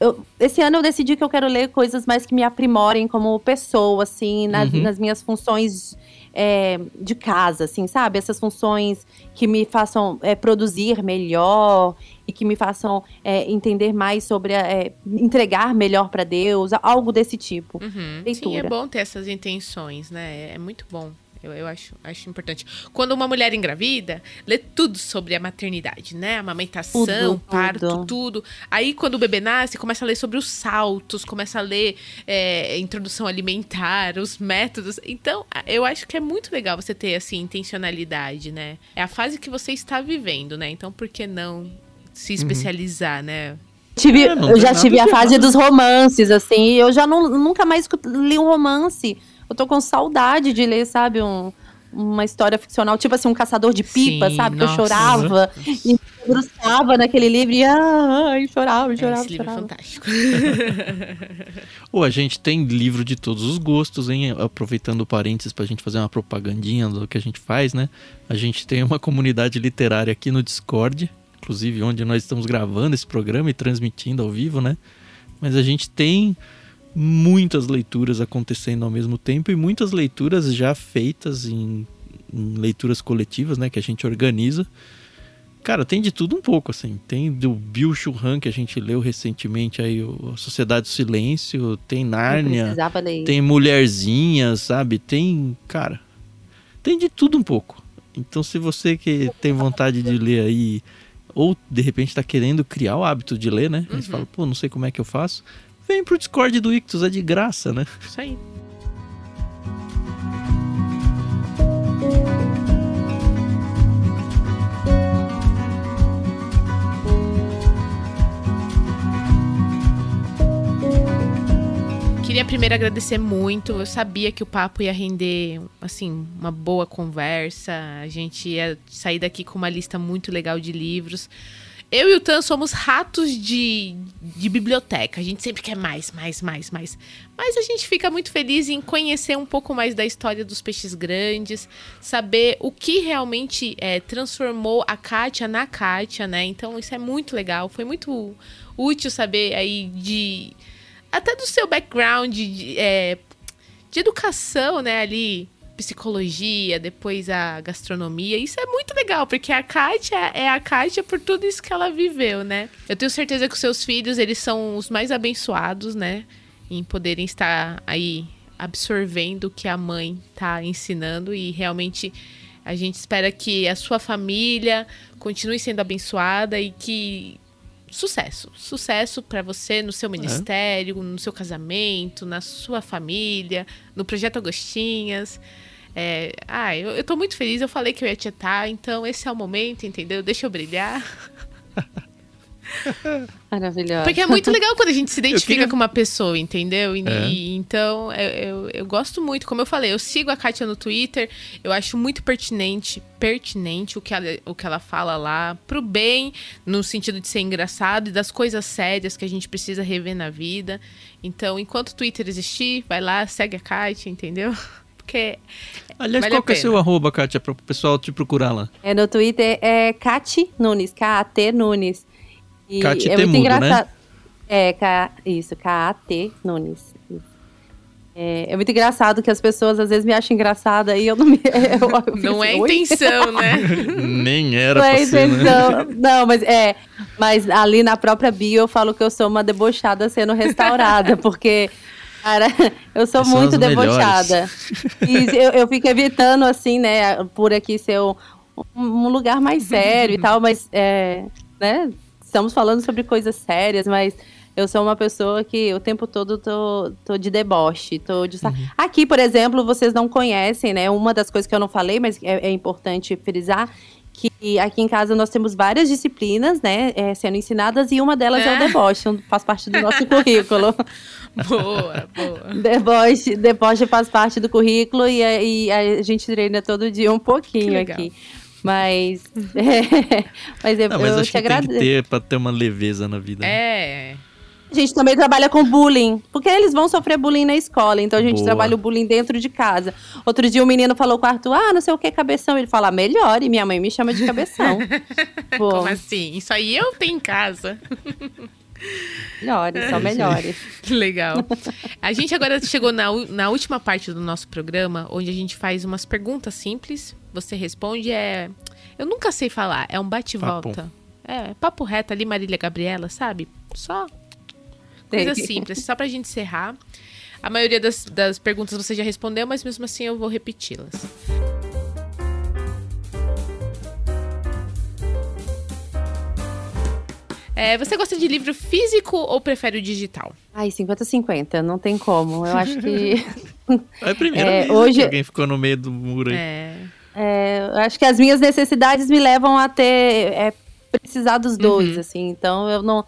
Eu- esse ano eu decidi que eu quero ler coisas mais que me aprimorem como pessoa, assim, nas, Uhum. nas minhas funções é, de casa, assim, sabe? Essas funções que me façam é, produzir melhor e que me façam é, entender mais sobre a- é, entregar melhor para Deus, algo desse tipo. Uhum. Sim, é bom ter essas intenções, né? É muito bom. Eu, eu acho, acho importante. Quando uma mulher engravida, lê tudo sobre a maternidade, né? Amamentação, Tudo, parto, tudo. tudo. Aí, quando o bebê nasce, começa a ler sobre os saltos, começa a ler é, introdução alimentar, os métodos. Então, eu acho que é muito legal você ter, assim, intencionalidade, né? É a fase que você está vivendo, né? Então, por que não se especializar, né? Tive, É, eu já tive a fase errado. dos romances, assim, e eu já não, nunca mais li um romance. Eu tô com saudade de ler, sabe, um- uma história ficcional, tipo assim, um caçador de pipa, Sim, sabe? Que eu nossa. chorava e me debruçava naquele livro e ai, chorava, chorava, Esse livro é chorava. fantástico. (laughs) Ou a gente tem livro de todos os gostos, hein? Aproveitando o parênteses pra gente fazer uma propagandinha do que a gente faz, né? A gente tem uma comunidade literária aqui no Discord, inclusive onde nós estamos gravando esse programa e transmitindo ao vivo, né? Mas a gente tem muitas leituras acontecendo ao mesmo tempo e muitas leituras já feitas em, em leituras coletivas, né? Que a gente organiza. Cara, tem de tudo um pouco, assim. Tem do Bill Churran, que a gente leu recentemente aí, o A Sociedade do Silêncio, tem Nárnia, tem Mulherzinha, sabe? Tem, cara, tem de tudo um pouco. Então, se você que tem vontade de ler aí, ou de repente tá querendo criar o hábito de ler, né? Aí você Uhum. fala, pô, não sei como é que eu faço. Vem pro Discord do Ictus, é de graça, né? Isso aí. Queria primeiro agradecer muito. Eu sabia que o papo ia render, assim, uma boa conversa. A gente ia sair daqui com uma lista muito legal de livros. Eu e o Tan somos ratos de, de biblioteca. A gente sempre quer mais, mais, mais, mais. Mas a gente fica muito feliz em conhecer um pouco mais da história dos peixes grandes, saber o que realmente é, transformou a Kátia na Kátia, né? Então isso é muito legal. Foi muito útil saber aí de. Até do seu background de, é, de educação, né? Ali, psicologia, depois a gastronomia. Isso é muito legal, porque a Kátia é a Kátia por tudo isso que ela viveu, né? Eu tenho certeza que os seus filhos, eles são os mais abençoados, né? Em poderem estar aí absorvendo o que a mãe tá ensinando e realmente a gente espera que a sua família continue sendo abençoada e que sucesso, sucesso para você no seu ministério, no seu casamento, na sua família, no projeto Agostinhas. É, ah, eu, eu tô muito feliz, eu falei que eu ia tietar, então esse é o momento, entendeu? Deixa eu brilhar. (laughs) Maravilhosa. Porque é muito legal quando a gente se identifica queria- com uma pessoa, entendeu? E, É. então, eu, eu, eu gosto muito. Como eu falei, eu sigo a Kátia no Twitter. Eu acho muito pertinente, pertinente o que ela, o que ela fala lá. Pro bem, no sentido de ser engraçado e das coisas sérias que a gente precisa rever na vida. Então, enquanto o Twitter existir, vai lá, segue a Kátia, entendeu? Porque Aliás, Vale qual que é seu arroba, Kátia, para o pessoal te procurar lá? É, no Twitter é Kati Nunes, K-A-T Nunes. E Kati é T muito né? engraçado. É, K, isso, K-A-T Nunes. É, é muito engraçado que as pessoas às vezes me acham engraçada e eu não me. (laughs) Eu, eu fico não é assim, intenção, né? (laughs) Nem era Não é pra ser, né? intenção. Não, mas é. Mas ali na própria bio eu falo que eu sou uma debochada sendo restaurada, (laughs) porque. Cara, (laughs) eu sou São muito melhores. debochada. E eu, eu fico evitando, assim, né, por aqui ser um, um lugar mais sério e tal, mas, é, né, estamos falando sobre coisas sérias, mas eu sou uma pessoa que o tempo todo tô, tô de deboche, tô de... sa- Aqui, por exemplo, vocês não conhecem, né, uma das coisas que eu não falei, mas é, é importante frisar, que aqui em casa nós temos várias disciplinas, né, é, sendo ensinadas, e uma delas é, É. o deboche, faz parte do nosso currículo. (laughs) boa, boa. Deboche, deboche faz parte do currículo e, a- e a gente treina todo dia um pouquinho aqui. Mas, (laughs) mas eu, Não, mas eu acho te que tem que agradeço. ter pra ter uma leveza na vida. né? A gente também trabalha com bullying, porque eles vão sofrer bullying na escola, então a gente Boa. trabalha o bullying dentro de casa. Outro dia um menino falou com o Arthur, ah, não sei o que, cabeção. Ele fala, melhor, e minha mãe me chama de cabeção. (laughs) Como assim? Isso aí eu tenho em casa. melhores, só melhores. (laughs) Legal. A gente agora chegou na, na última parte do nosso programa, onde a gente faz umas perguntas simples. Você responde, é. Eu nunca sei falar, é um bate-volta. É, papo reto ali, Marília Gabriela, sabe? Só coisa simples, só pra gente encerrar. A maioria das, das perguntas você já respondeu, mas mesmo assim eu vou repeti-las. É, você gosta de livro físico ou prefere o digital? Ai, 50-50, não tem como. Eu acho que. (laughs) É a primeira É, vez hoje- que alguém ficou no meio do muro aí. É. É, eu acho que as minhas necessidades me levam a ter é, precisar dos dois, assim. Então eu não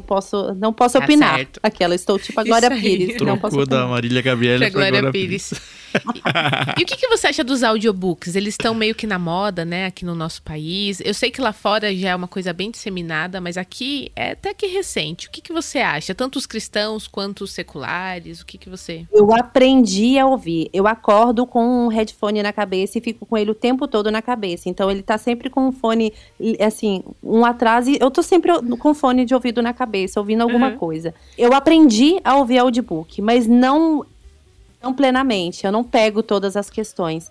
posso não posso Tá opinar. certo. Aquela estou tipo a Glória. Pires, que não posso Trocou da. Marília Gabriela Pra pra Glória Glória Pires. Pires. (laughs) E o que, que você acha dos audiobooks? Eles estão meio que na moda, né, aqui no nosso país. Eu sei que lá fora já é uma coisa bem disseminada, mas aqui é até que recente. O que, que você acha? Tanto os cristãos quanto os seculares? O que, que você. Eu aprendi a ouvir. Eu acordo com um headphone na cabeça e fico com ele o tempo todo na cabeça. Então ele tá sempre com um fone, assim, um atrás e eu tô sempre com fone de ouvido na cabeça, ouvindo alguma Uhum. coisa. Eu aprendi a ouvir audiobook, mas não não plenamente. Eu não pego todas as questões.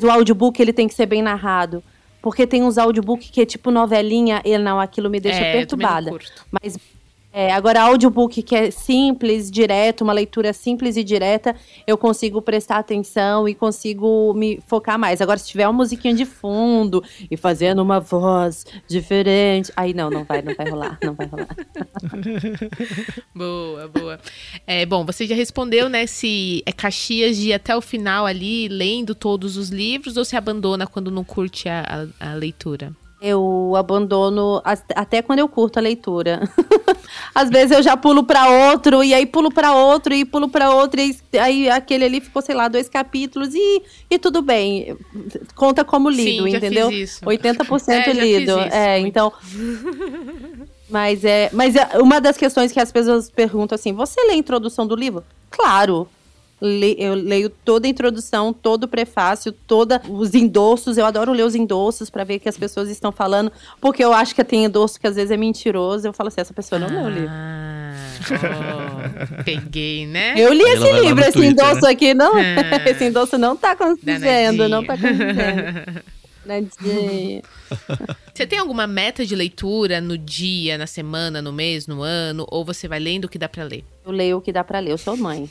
O audiobook ele tem que ser bem narrado. Porque tem uns audiobook que é tipo novelinha, e não, aquilo me deixa é, perturbada. Mas é, agora, audiobook que é simples, direto, uma leitura simples e direta, eu consigo prestar atenção e consigo me focar mais. Agora, se tiver uma musiquinha de fundo e fazendo uma voz diferente, aí não, não vai, não vai rolar, não vai rolar. (laughs) Boa, boa. É, bom, você já respondeu, né, se é Caxias de ir até o final ali, lendo todos os livros, ou se abandona quando não curte a, a- a leitura? Eu abandono até quando eu curto a leitura. (laughs) Às vezes eu já pulo pra outro, e aí pulo pra outro, e pulo pra outro, e aí aquele ali ficou, sei lá, dois capítulos, e, e tudo bem. Conta como lido, Sim, entendeu? (laughs) fiz isso. 80% É, lido. isso, é, muito. então. (laughs) Mas é, mas é uma das questões que as pessoas perguntam assim: você lê a introdução do livro? Claro. Le- eu leio toda a introdução, todo o prefácio, todos os endossos. Eu adoro ler os endossos para ver o que as pessoas estão falando, porque eu acho que tem endosso que às vezes é mentiroso. Eu falo assim: essa pessoa não leu o livro. Ah, ó, peguei, né? Eu li esse livro, esse Twitter, endosso aqui, não. Ah. esse endosso não tá condizendo, não tá. Danadinha. (laughs) Nadinha. Você tem alguma meta de leitura no dia, na semana, no mês, no ano? Ou você vai lendo o que dá pra ler? Eu leio o que dá pra ler, eu sou mãe.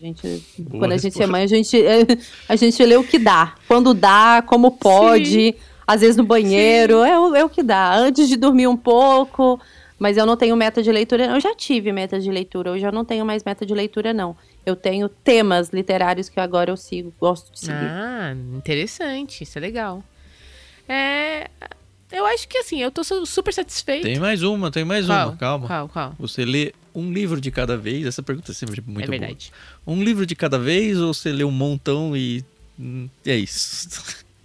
A gente, Boa quando a gente é mãe, a gente, (laughs) a gente lê o que dá. Quando dá, como pode, às vezes no banheiro, é o, é o que dá. Antes de dormir um pouco, mas eu não tenho meta de leitura. Eu já tive meta de leitura, eu já não tenho mais meta de leitura, não. Eu tenho temas literários que agora eu sigo, gosto de seguir. Ah, interessante, isso é legal. É, eu acho que assim, eu tô su- super satisfeita. Tem mais uma, tem mais Qual? uma, calma. Qual, qual? Você lê um livro de cada vez? Essa pergunta é sempre muito é boa. verdade. Um livro de cada vez ou você lê um montão e. hum, é isso.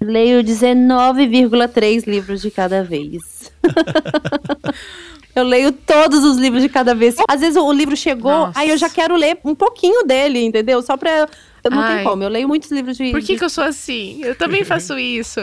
Leio 19,3 livros de cada vez. (laughs) eu leio todos os livros de cada vez. Às vezes o livro chegou, Nossa. aí eu já quero ler um pouquinho dele, entendeu? Só pra. Eu não Ai. tem como. Eu leio muitos livros de. Por que, de- que eu sou assim? Eu também (laughs) faço isso.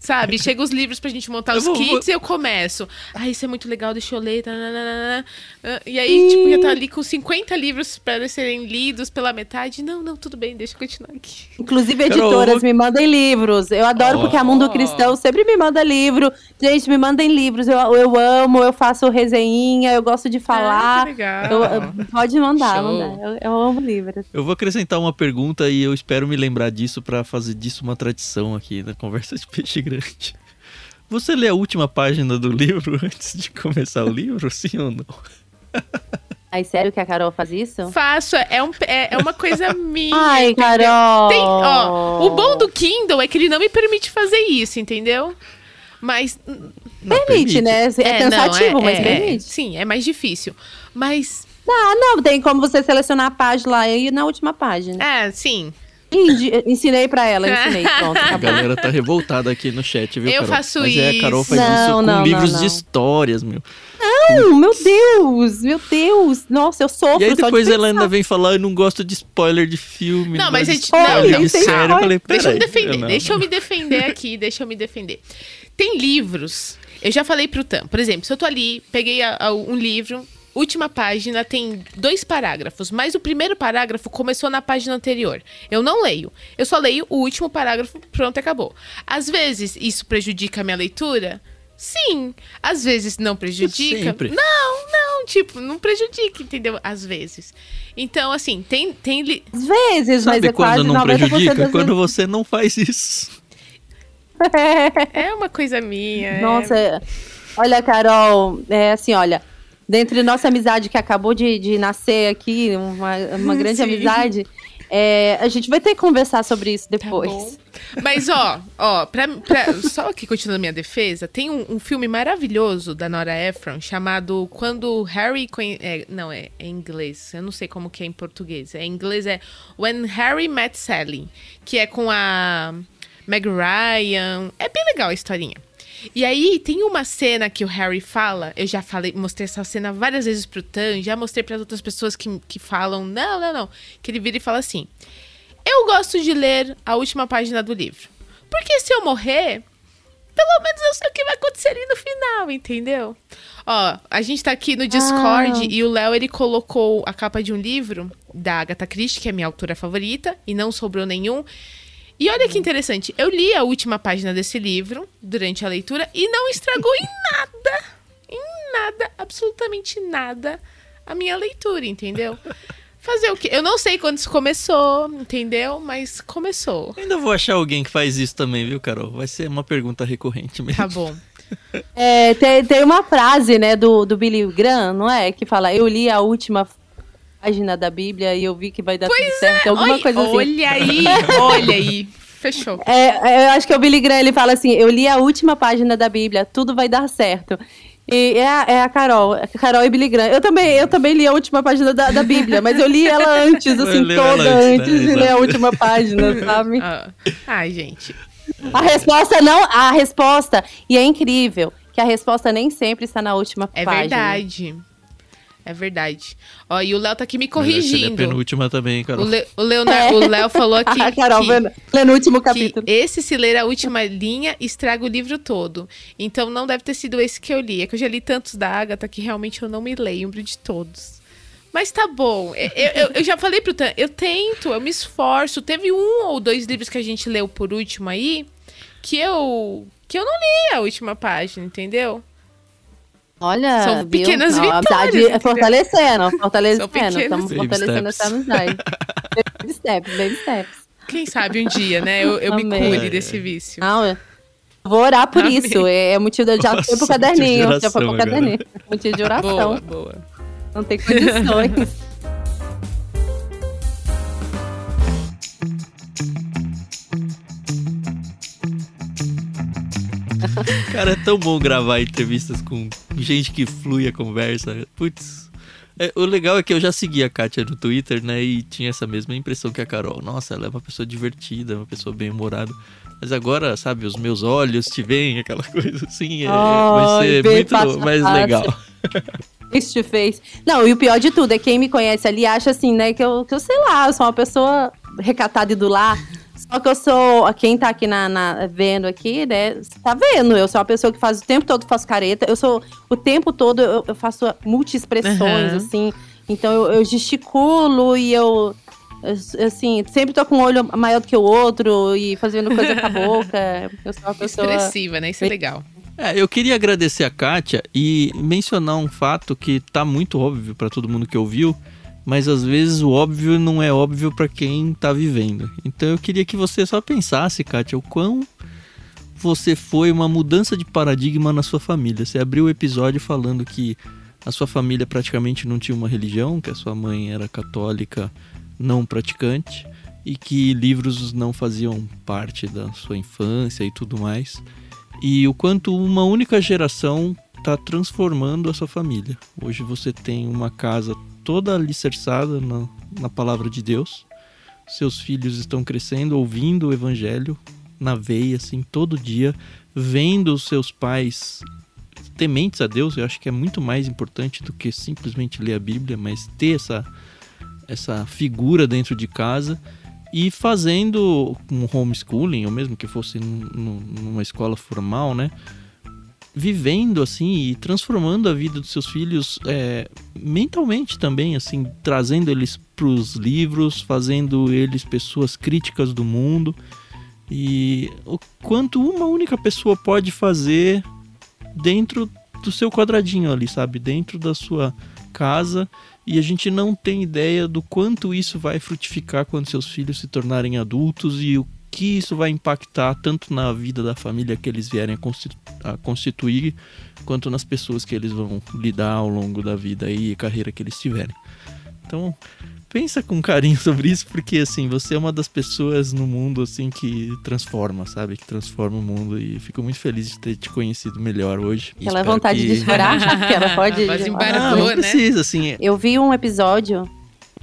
Sabe, chega os livros pra gente montar Eu os vou- kits e eu começo. Ah, isso é muito legal, deixa eu ler. tananana. Ah, E aí, tipo, já tá ali com 50 livros pra serem lidos pela metade. Não, não, tudo bem, deixa eu continuar aqui. Inclusive, editoras me mandem livros. Eu adoro Ó. porque a Mundo Cristão sempre me manda livro. Gente, me mandem livros. Eu, eu amo, eu faço resenha, eu gosto de Ah, falar. que legal. Eu- eu- pode mandar, Show. mandar. Eu, eu amo livros. Eu vou acrescentar uma pergunta e eu espero me lembrar disso pra fazer disso uma tradição aqui na conversa de peixe grande. Você lê a última página do livro (laughs) antes de começar o livro, sim ou não? Aí, sério que a Carol faz isso? Faço, é, um, é, é uma coisa (laughs) minha. Ai, entendeu? Carol! Tem, ó, o bom do Kindle é que ele não me permite fazer isso, entendeu? Mas. Não, Permite, né? É, cansativo, não, mas é- permite. Sim, é mais difícil. Mas. Ah, não, tem como você selecionar a página lá e ir na última página. É, sim. Indi- ensinei pra ela, ensinei. Pronto, A acabou. galera tá revoltada aqui no chat, viu, Eu Carol? faço Mas é, a Carol isso. faz isso Não, com não, livros não. de histórias, meu. Não, meu Deus, meu Deus. Nossa, eu sofro E aí só de depois ela ainda vem falar, eu não gosto de spoiler de filme. Não, mas a gente- não, spoiler não, de tem série. Eu falei, Deixa eu me defender, não. deixa eu me defender aqui, deixa eu me defender. Tem livros, eu já falei pro Tam, por exemplo, se eu tô ali, peguei a- a- um livro, última página tem dois parágrafos, mas o primeiro parágrafo começou na página anterior. Eu não leio, eu só leio o último parágrafo, pronto, acabou. Às vezes isso prejudica a minha leitura? Sim. Às vezes não prejudica? Sempre. Não, não, tipo, não prejudica, entendeu? Às vezes. Então, assim, tem, tem li- Às vezes, mas Sabe é quase quando não 90% prejudica? Quando você não faz isso. (laughs) É uma coisa minha. é- Nossa, olha, Carol, é assim, olha, dentre nossa amizade que acabou de, de nascer aqui, uma, uma (laughs) grande Sim. amizade, é, a gente vai ter que conversar sobre isso Tá depois. bom. Mas, ó, ó, pra, pra- só aqui continuando a minha defesa, tem um, um filme maravilhoso da Nora Ephron chamado Quando Harry. Conhe... é, não, é, é em inglês. Eu não sei como que é em português. É, em inglês é When Harry Met Sally, que é com a Meg Ryan. É bem legal a historinha. E aí tem uma cena que o Harry fala, eu já falei, mostrei essa cena várias vezes pro Tan, já mostrei para outras pessoas que, que falam, não, não, não, que ele vira e fala assim: "Eu gosto de ler a última página do livro, porque se eu morrer, pelo menos eu sei o que vai acontecer ali no final, entendeu?" Ó, a gente tá aqui no Discord Ah. e o Léo ele colocou a capa de um livro da Agatha Christie, que é a minha autora favorita, e não sobrou nenhum. E olha que interessante, eu li a última página desse livro durante a leitura e não estragou em nada, em nada, absolutamente nada, a minha leitura, entendeu? Fazer o quê? Eu não sei quando isso começou, entendeu? Mas começou. Ainda vou achar alguém que faz isso também, viu, Carol? Vai ser uma pergunta recorrente mesmo. Tá bom. É, tem, tem uma frase, né, do, do Billy Graham, não é? Que fala, eu li a última página da Bíblia e eu vi que vai dar tudo certo. Alguma Olha- coisa assim. Olha aí, (laughs) olha aí. Fechou. É, é, eu acho que é o Billy Graham, ele fala assim, eu li a última página da Bíblia, tudo vai dar certo. E é a, é a Carol, a Carol e Billy Graham. Eu também, eu também li a última página da, da Bíblia, mas eu li ela (laughs) antes, assim, toda antes, né? de ler a Exato. última página, (laughs) sabe? Ah, Ai, gente. A resposta não, a resposta, e é incrível, que a resposta nem sempre está na última É página. verdade. É verdade. Ó, e o Léo tá aqui me a corrigindo. penúltima também, O, Carol. Le, o, Leonardo, o Léo falou aqui (laughs) a Carol, que, vendo, lendo o último que capítulo. esse se ler a última linha estraga o livro todo. Então não deve ter sido esse que eu li. É que eu já li tantos da Agatha que realmente eu não me lembro de todos. Mas tá bom. Eu, eu- eu já falei pro Tan, eu tento, eu me esforço. Teve um ou dois livros que a gente leu por último aí que eu que eu não li a última página, entendeu? Olha, São viu? pequenas Não, a vitórias, amizade entendeu? é fortalecendo, fortalecendo. Estamos fortalecendo steps. essa amizade. baby steps, baby steps. Quem sabe um dia, né? Eu, eu me cure desse vício. Não, eu vou orar por Amém. isso. É, é motivo de, já Nossa, foi pro caderninho. já foi pro caderninho. Motivo de oração. Boa, boa. Não tem condições. (laughs) (laughs) Cara, é tão bom gravar entrevistas com gente que flui a conversa. Putz. É, o legal é que eu já segui a Kátia no Twitter, né? E tinha essa mesma impressão que a Carol. Nossa, ela é uma pessoa divertida, uma pessoa bem humorada. Mas agora, sabe, os meus olhos te veem, aquela (laughs) coisa assim. É, Oh, vai ser bem muito fácil, mais fácil. legal. (laughs) Face to face. Não, e o pior de tudo é quem me conhece ali acha assim, né? Que eu, que eu sei lá, eu sou uma pessoa recatada e do lar. Só que eu sou. Quem tá aqui na, na- vendo aqui, né? Tá vendo? Eu sou uma pessoa que faz o tempo todo faço careta. Eu sou. O tempo todo eu, eu faço multi-expressões, Aham. assim. Então eu, eu gesticulo e eu. Assim, sempre tô com um olho maior do que o outro e fazendo coisa com a boca. Eu sou uma pessoa. Expressiva, né? Isso é legal. É, eu queria agradecer a Kátia e mencionar um fato que tá muito óbvio pra todo mundo que ouviu, mas às vezes o óbvio não é óbvio pra quem tá vivendo. Então eu queria que você só pensasse, Kátia, o quão você foi uma mudança de paradigma na sua família. Você abriu o episódio falando que a sua família praticamente não tinha uma religião, que a sua mãe era católica não praticante e que livros não faziam parte da sua infância e tudo mais e o quanto uma única geração está transformando a sua família. Hoje você tem uma casa toda alicerçada na, na palavra de Deus. Seus filhos estão crescendo, ouvindo o evangelho na veia, assim, todo dia, vendo os seus pais tementes a Deus. Eu acho que é muito mais importante do que simplesmente ler a Bíblia, mas ter essa, essa figura dentro de casa e fazendo um homeschooling, ou mesmo que fosse num- num- numa escola formal, né? Vivendo assim e transformando a vida dos seus filhos é, mentalmente também, assim, trazendo eles para os livros, fazendo eles pessoas críticas do mundo e o quanto uma única pessoa pode fazer dentro do seu quadradinho ali, sabe? Dentro da sua casa e a gente não tem ideia do quanto isso vai frutificar quando seus filhos se tornarem adultos e o que isso vai impactar tanto na vida da família que eles vierem a constitu- a constituir, quanto nas pessoas que eles vão lidar ao longo da vida e carreira que eles tiverem. Então, pensa com carinho (laughs) sobre isso, porque assim, você é uma das pessoas no mundo assim que transforma, sabe? Que transforma o mundo e fico muito feliz de ter te conhecido melhor hoje. E Aquela espero vontade que- de chorar, (laughs) que ela pode. Quase Ah, embargou, não né? precisa, assim, Eu vi um episódio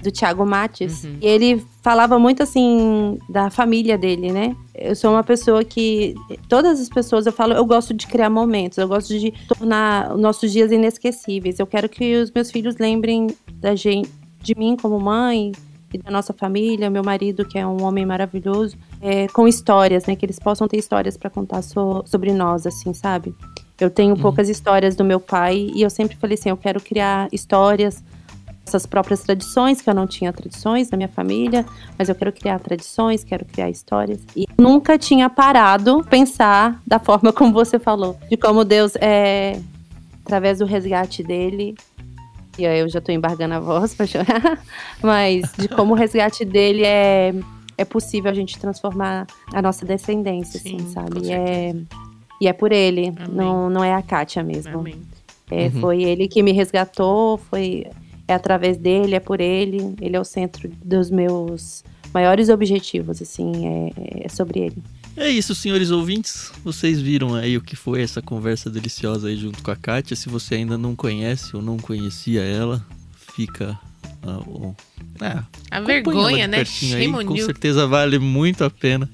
do Thiago Mates Uhum. e ele falava muito assim da família dele, né? Eu sou uma pessoa que todas as pessoas eu falo, eu gosto de criar momentos, eu gosto de tornar os nossos dias inesquecíveis. Eu quero que os meus filhos lembrem da gente, de mim como mãe e da nossa família, meu marido que é um homem maravilhoso, é, com histórias, né? Que eles possam ter histórias para contar so- sobre nós, assim, sabe? Eu tenho poucas histórias do meu pai e eu sempre falei assim, eu quero criar histórias essas próprias tradições, que eu não tinha tradições na minha família, mas eu quero criar tradições, quero criar histórias. E nunca tinha parado pensar da forma como você falou, de como Deus é através do resgate dele. E aí eu já tô embargando a voz pra chorar, (laughs) mas de como o resgate dele é é possível a gente transformar a nossa descendência, Sim, assim, sabe? E é, e é por ele, Amém. não, não é a Kátia mesmo. Amém. É, Uhum. Foi ele que me resgatou, foi é através dele, é por ele. Ele é o centro dos meus maiores objetivos, assim, é, é sobre ele. É isso, senhores ouvintes. Vocês viram aí o que foi essa conversa deliciosa aí junto com a Kátia. Se você ainda não conhece ou não conhecia ela, fica. ah, é, A vergonha, né? aí, com you. certeza vale muito a pena.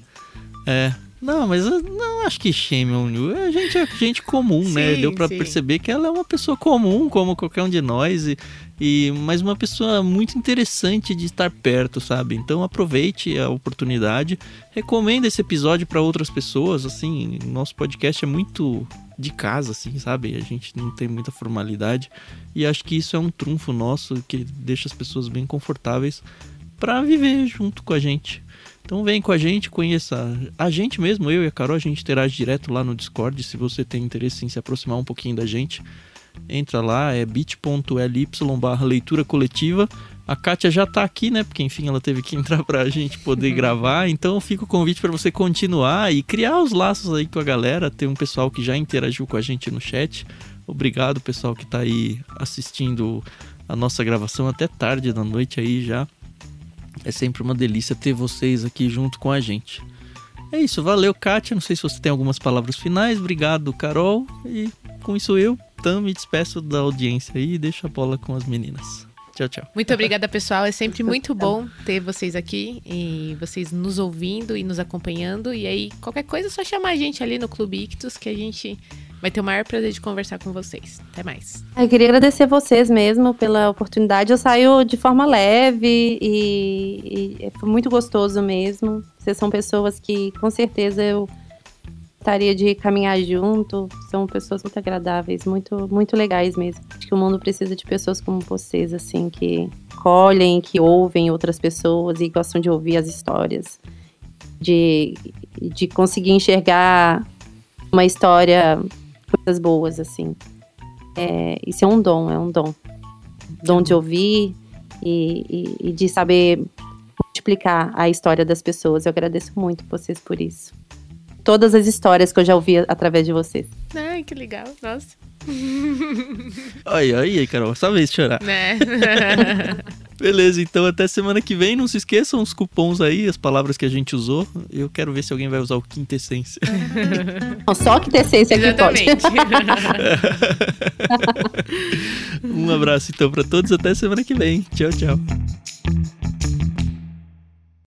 É. Não, mas eu não acho que shame on you. É gente, é gente comum, né? Sim, Deu pra sim. perceber que ela é uma pessoa comum, como qualquer um de nós. E, e mas uma pessoa muito interessante de estar perto, sabe? Então aproveite a oportunidade. Recomenda esse episódio pra outras pessoas, assim. Nosso podcast é muito de casa, assim, sabe? A gente não tem muita formalidade. E acho que isso é um trunfo nosso que deixa as pessoas bem confortáveis pra viver junto com a gente. Então vem com a gente, conheça a gente mesmo, eu e a Carol, a gente interage direto lá no Discord. Se você tem interesse em se aproximar um pouquinho da gente, entra lá, é bit.ly barra leitura coletiva. A Kátia já tá aqui, né? Porque enfim, ela teve que entrar pra gente poder (laughs) gravar. Então fica o convite para você continuar e criar os laços aí com a galera. Tem um pessoal que já interagiu com a gente no chat. Obrigado, pessoal que tá aí assistindo a nossa gravação até tarde da noite aí já. É sempre uma delícia ter vocês aqui junto com a gente. É isso, valeu, Kátia. Não sei se você tem algumas palavras finais. Obrigado, Carol. E com isso eu também me despeço da audiência aí e deixo a bola com as meninas. Tchau, tchau. Muito obrigada, pessoal. É sempre muito bom ter vocês aqui e vocês nos ouvindo e nos acompanhando. E aí, qualquer coisa, é só chamar a gente ali no Clube Ictus que a gente vai ter o maior prazer de conversar com vocês. Até mais. Eu queria agradecer vocês mesmo pela oportunidade. Eu saio de forma leve e, e foi muito gostoso mesmo. Vocês são pessoas que com certeza eu gostaria de caminhar junto. São pessoas muito agradáveis, muito, muito legais mesmo. Acho que o mundo precisa de pessoas como vocês, assim, que colhem, que ouvem outras pessoas e gostam de ouvir as histórias. De, de conseguir enxergar uma história, coisas boas, assim. É, isso é um dom, é um dom. Dom de ouvir e, e, e de saber multiplicar a história das pessoas. Eu agradeço muito vocês por isso todas as histórias que eu já ouvi através de vocês. Ai, que legal. Nossa. Ai, ai, Carol, só vez chorar. Né? (laughs) (laughs) Beleza, então até semana que vem. Não se esqueçam os cupons aí, as palavras que a gente usou. Eu quero ver se alguém vai usar o quintessência. (laughs) Não, só quintessência aqui pode. um abraço então para todos, até semana que vem. Tchau, tchau.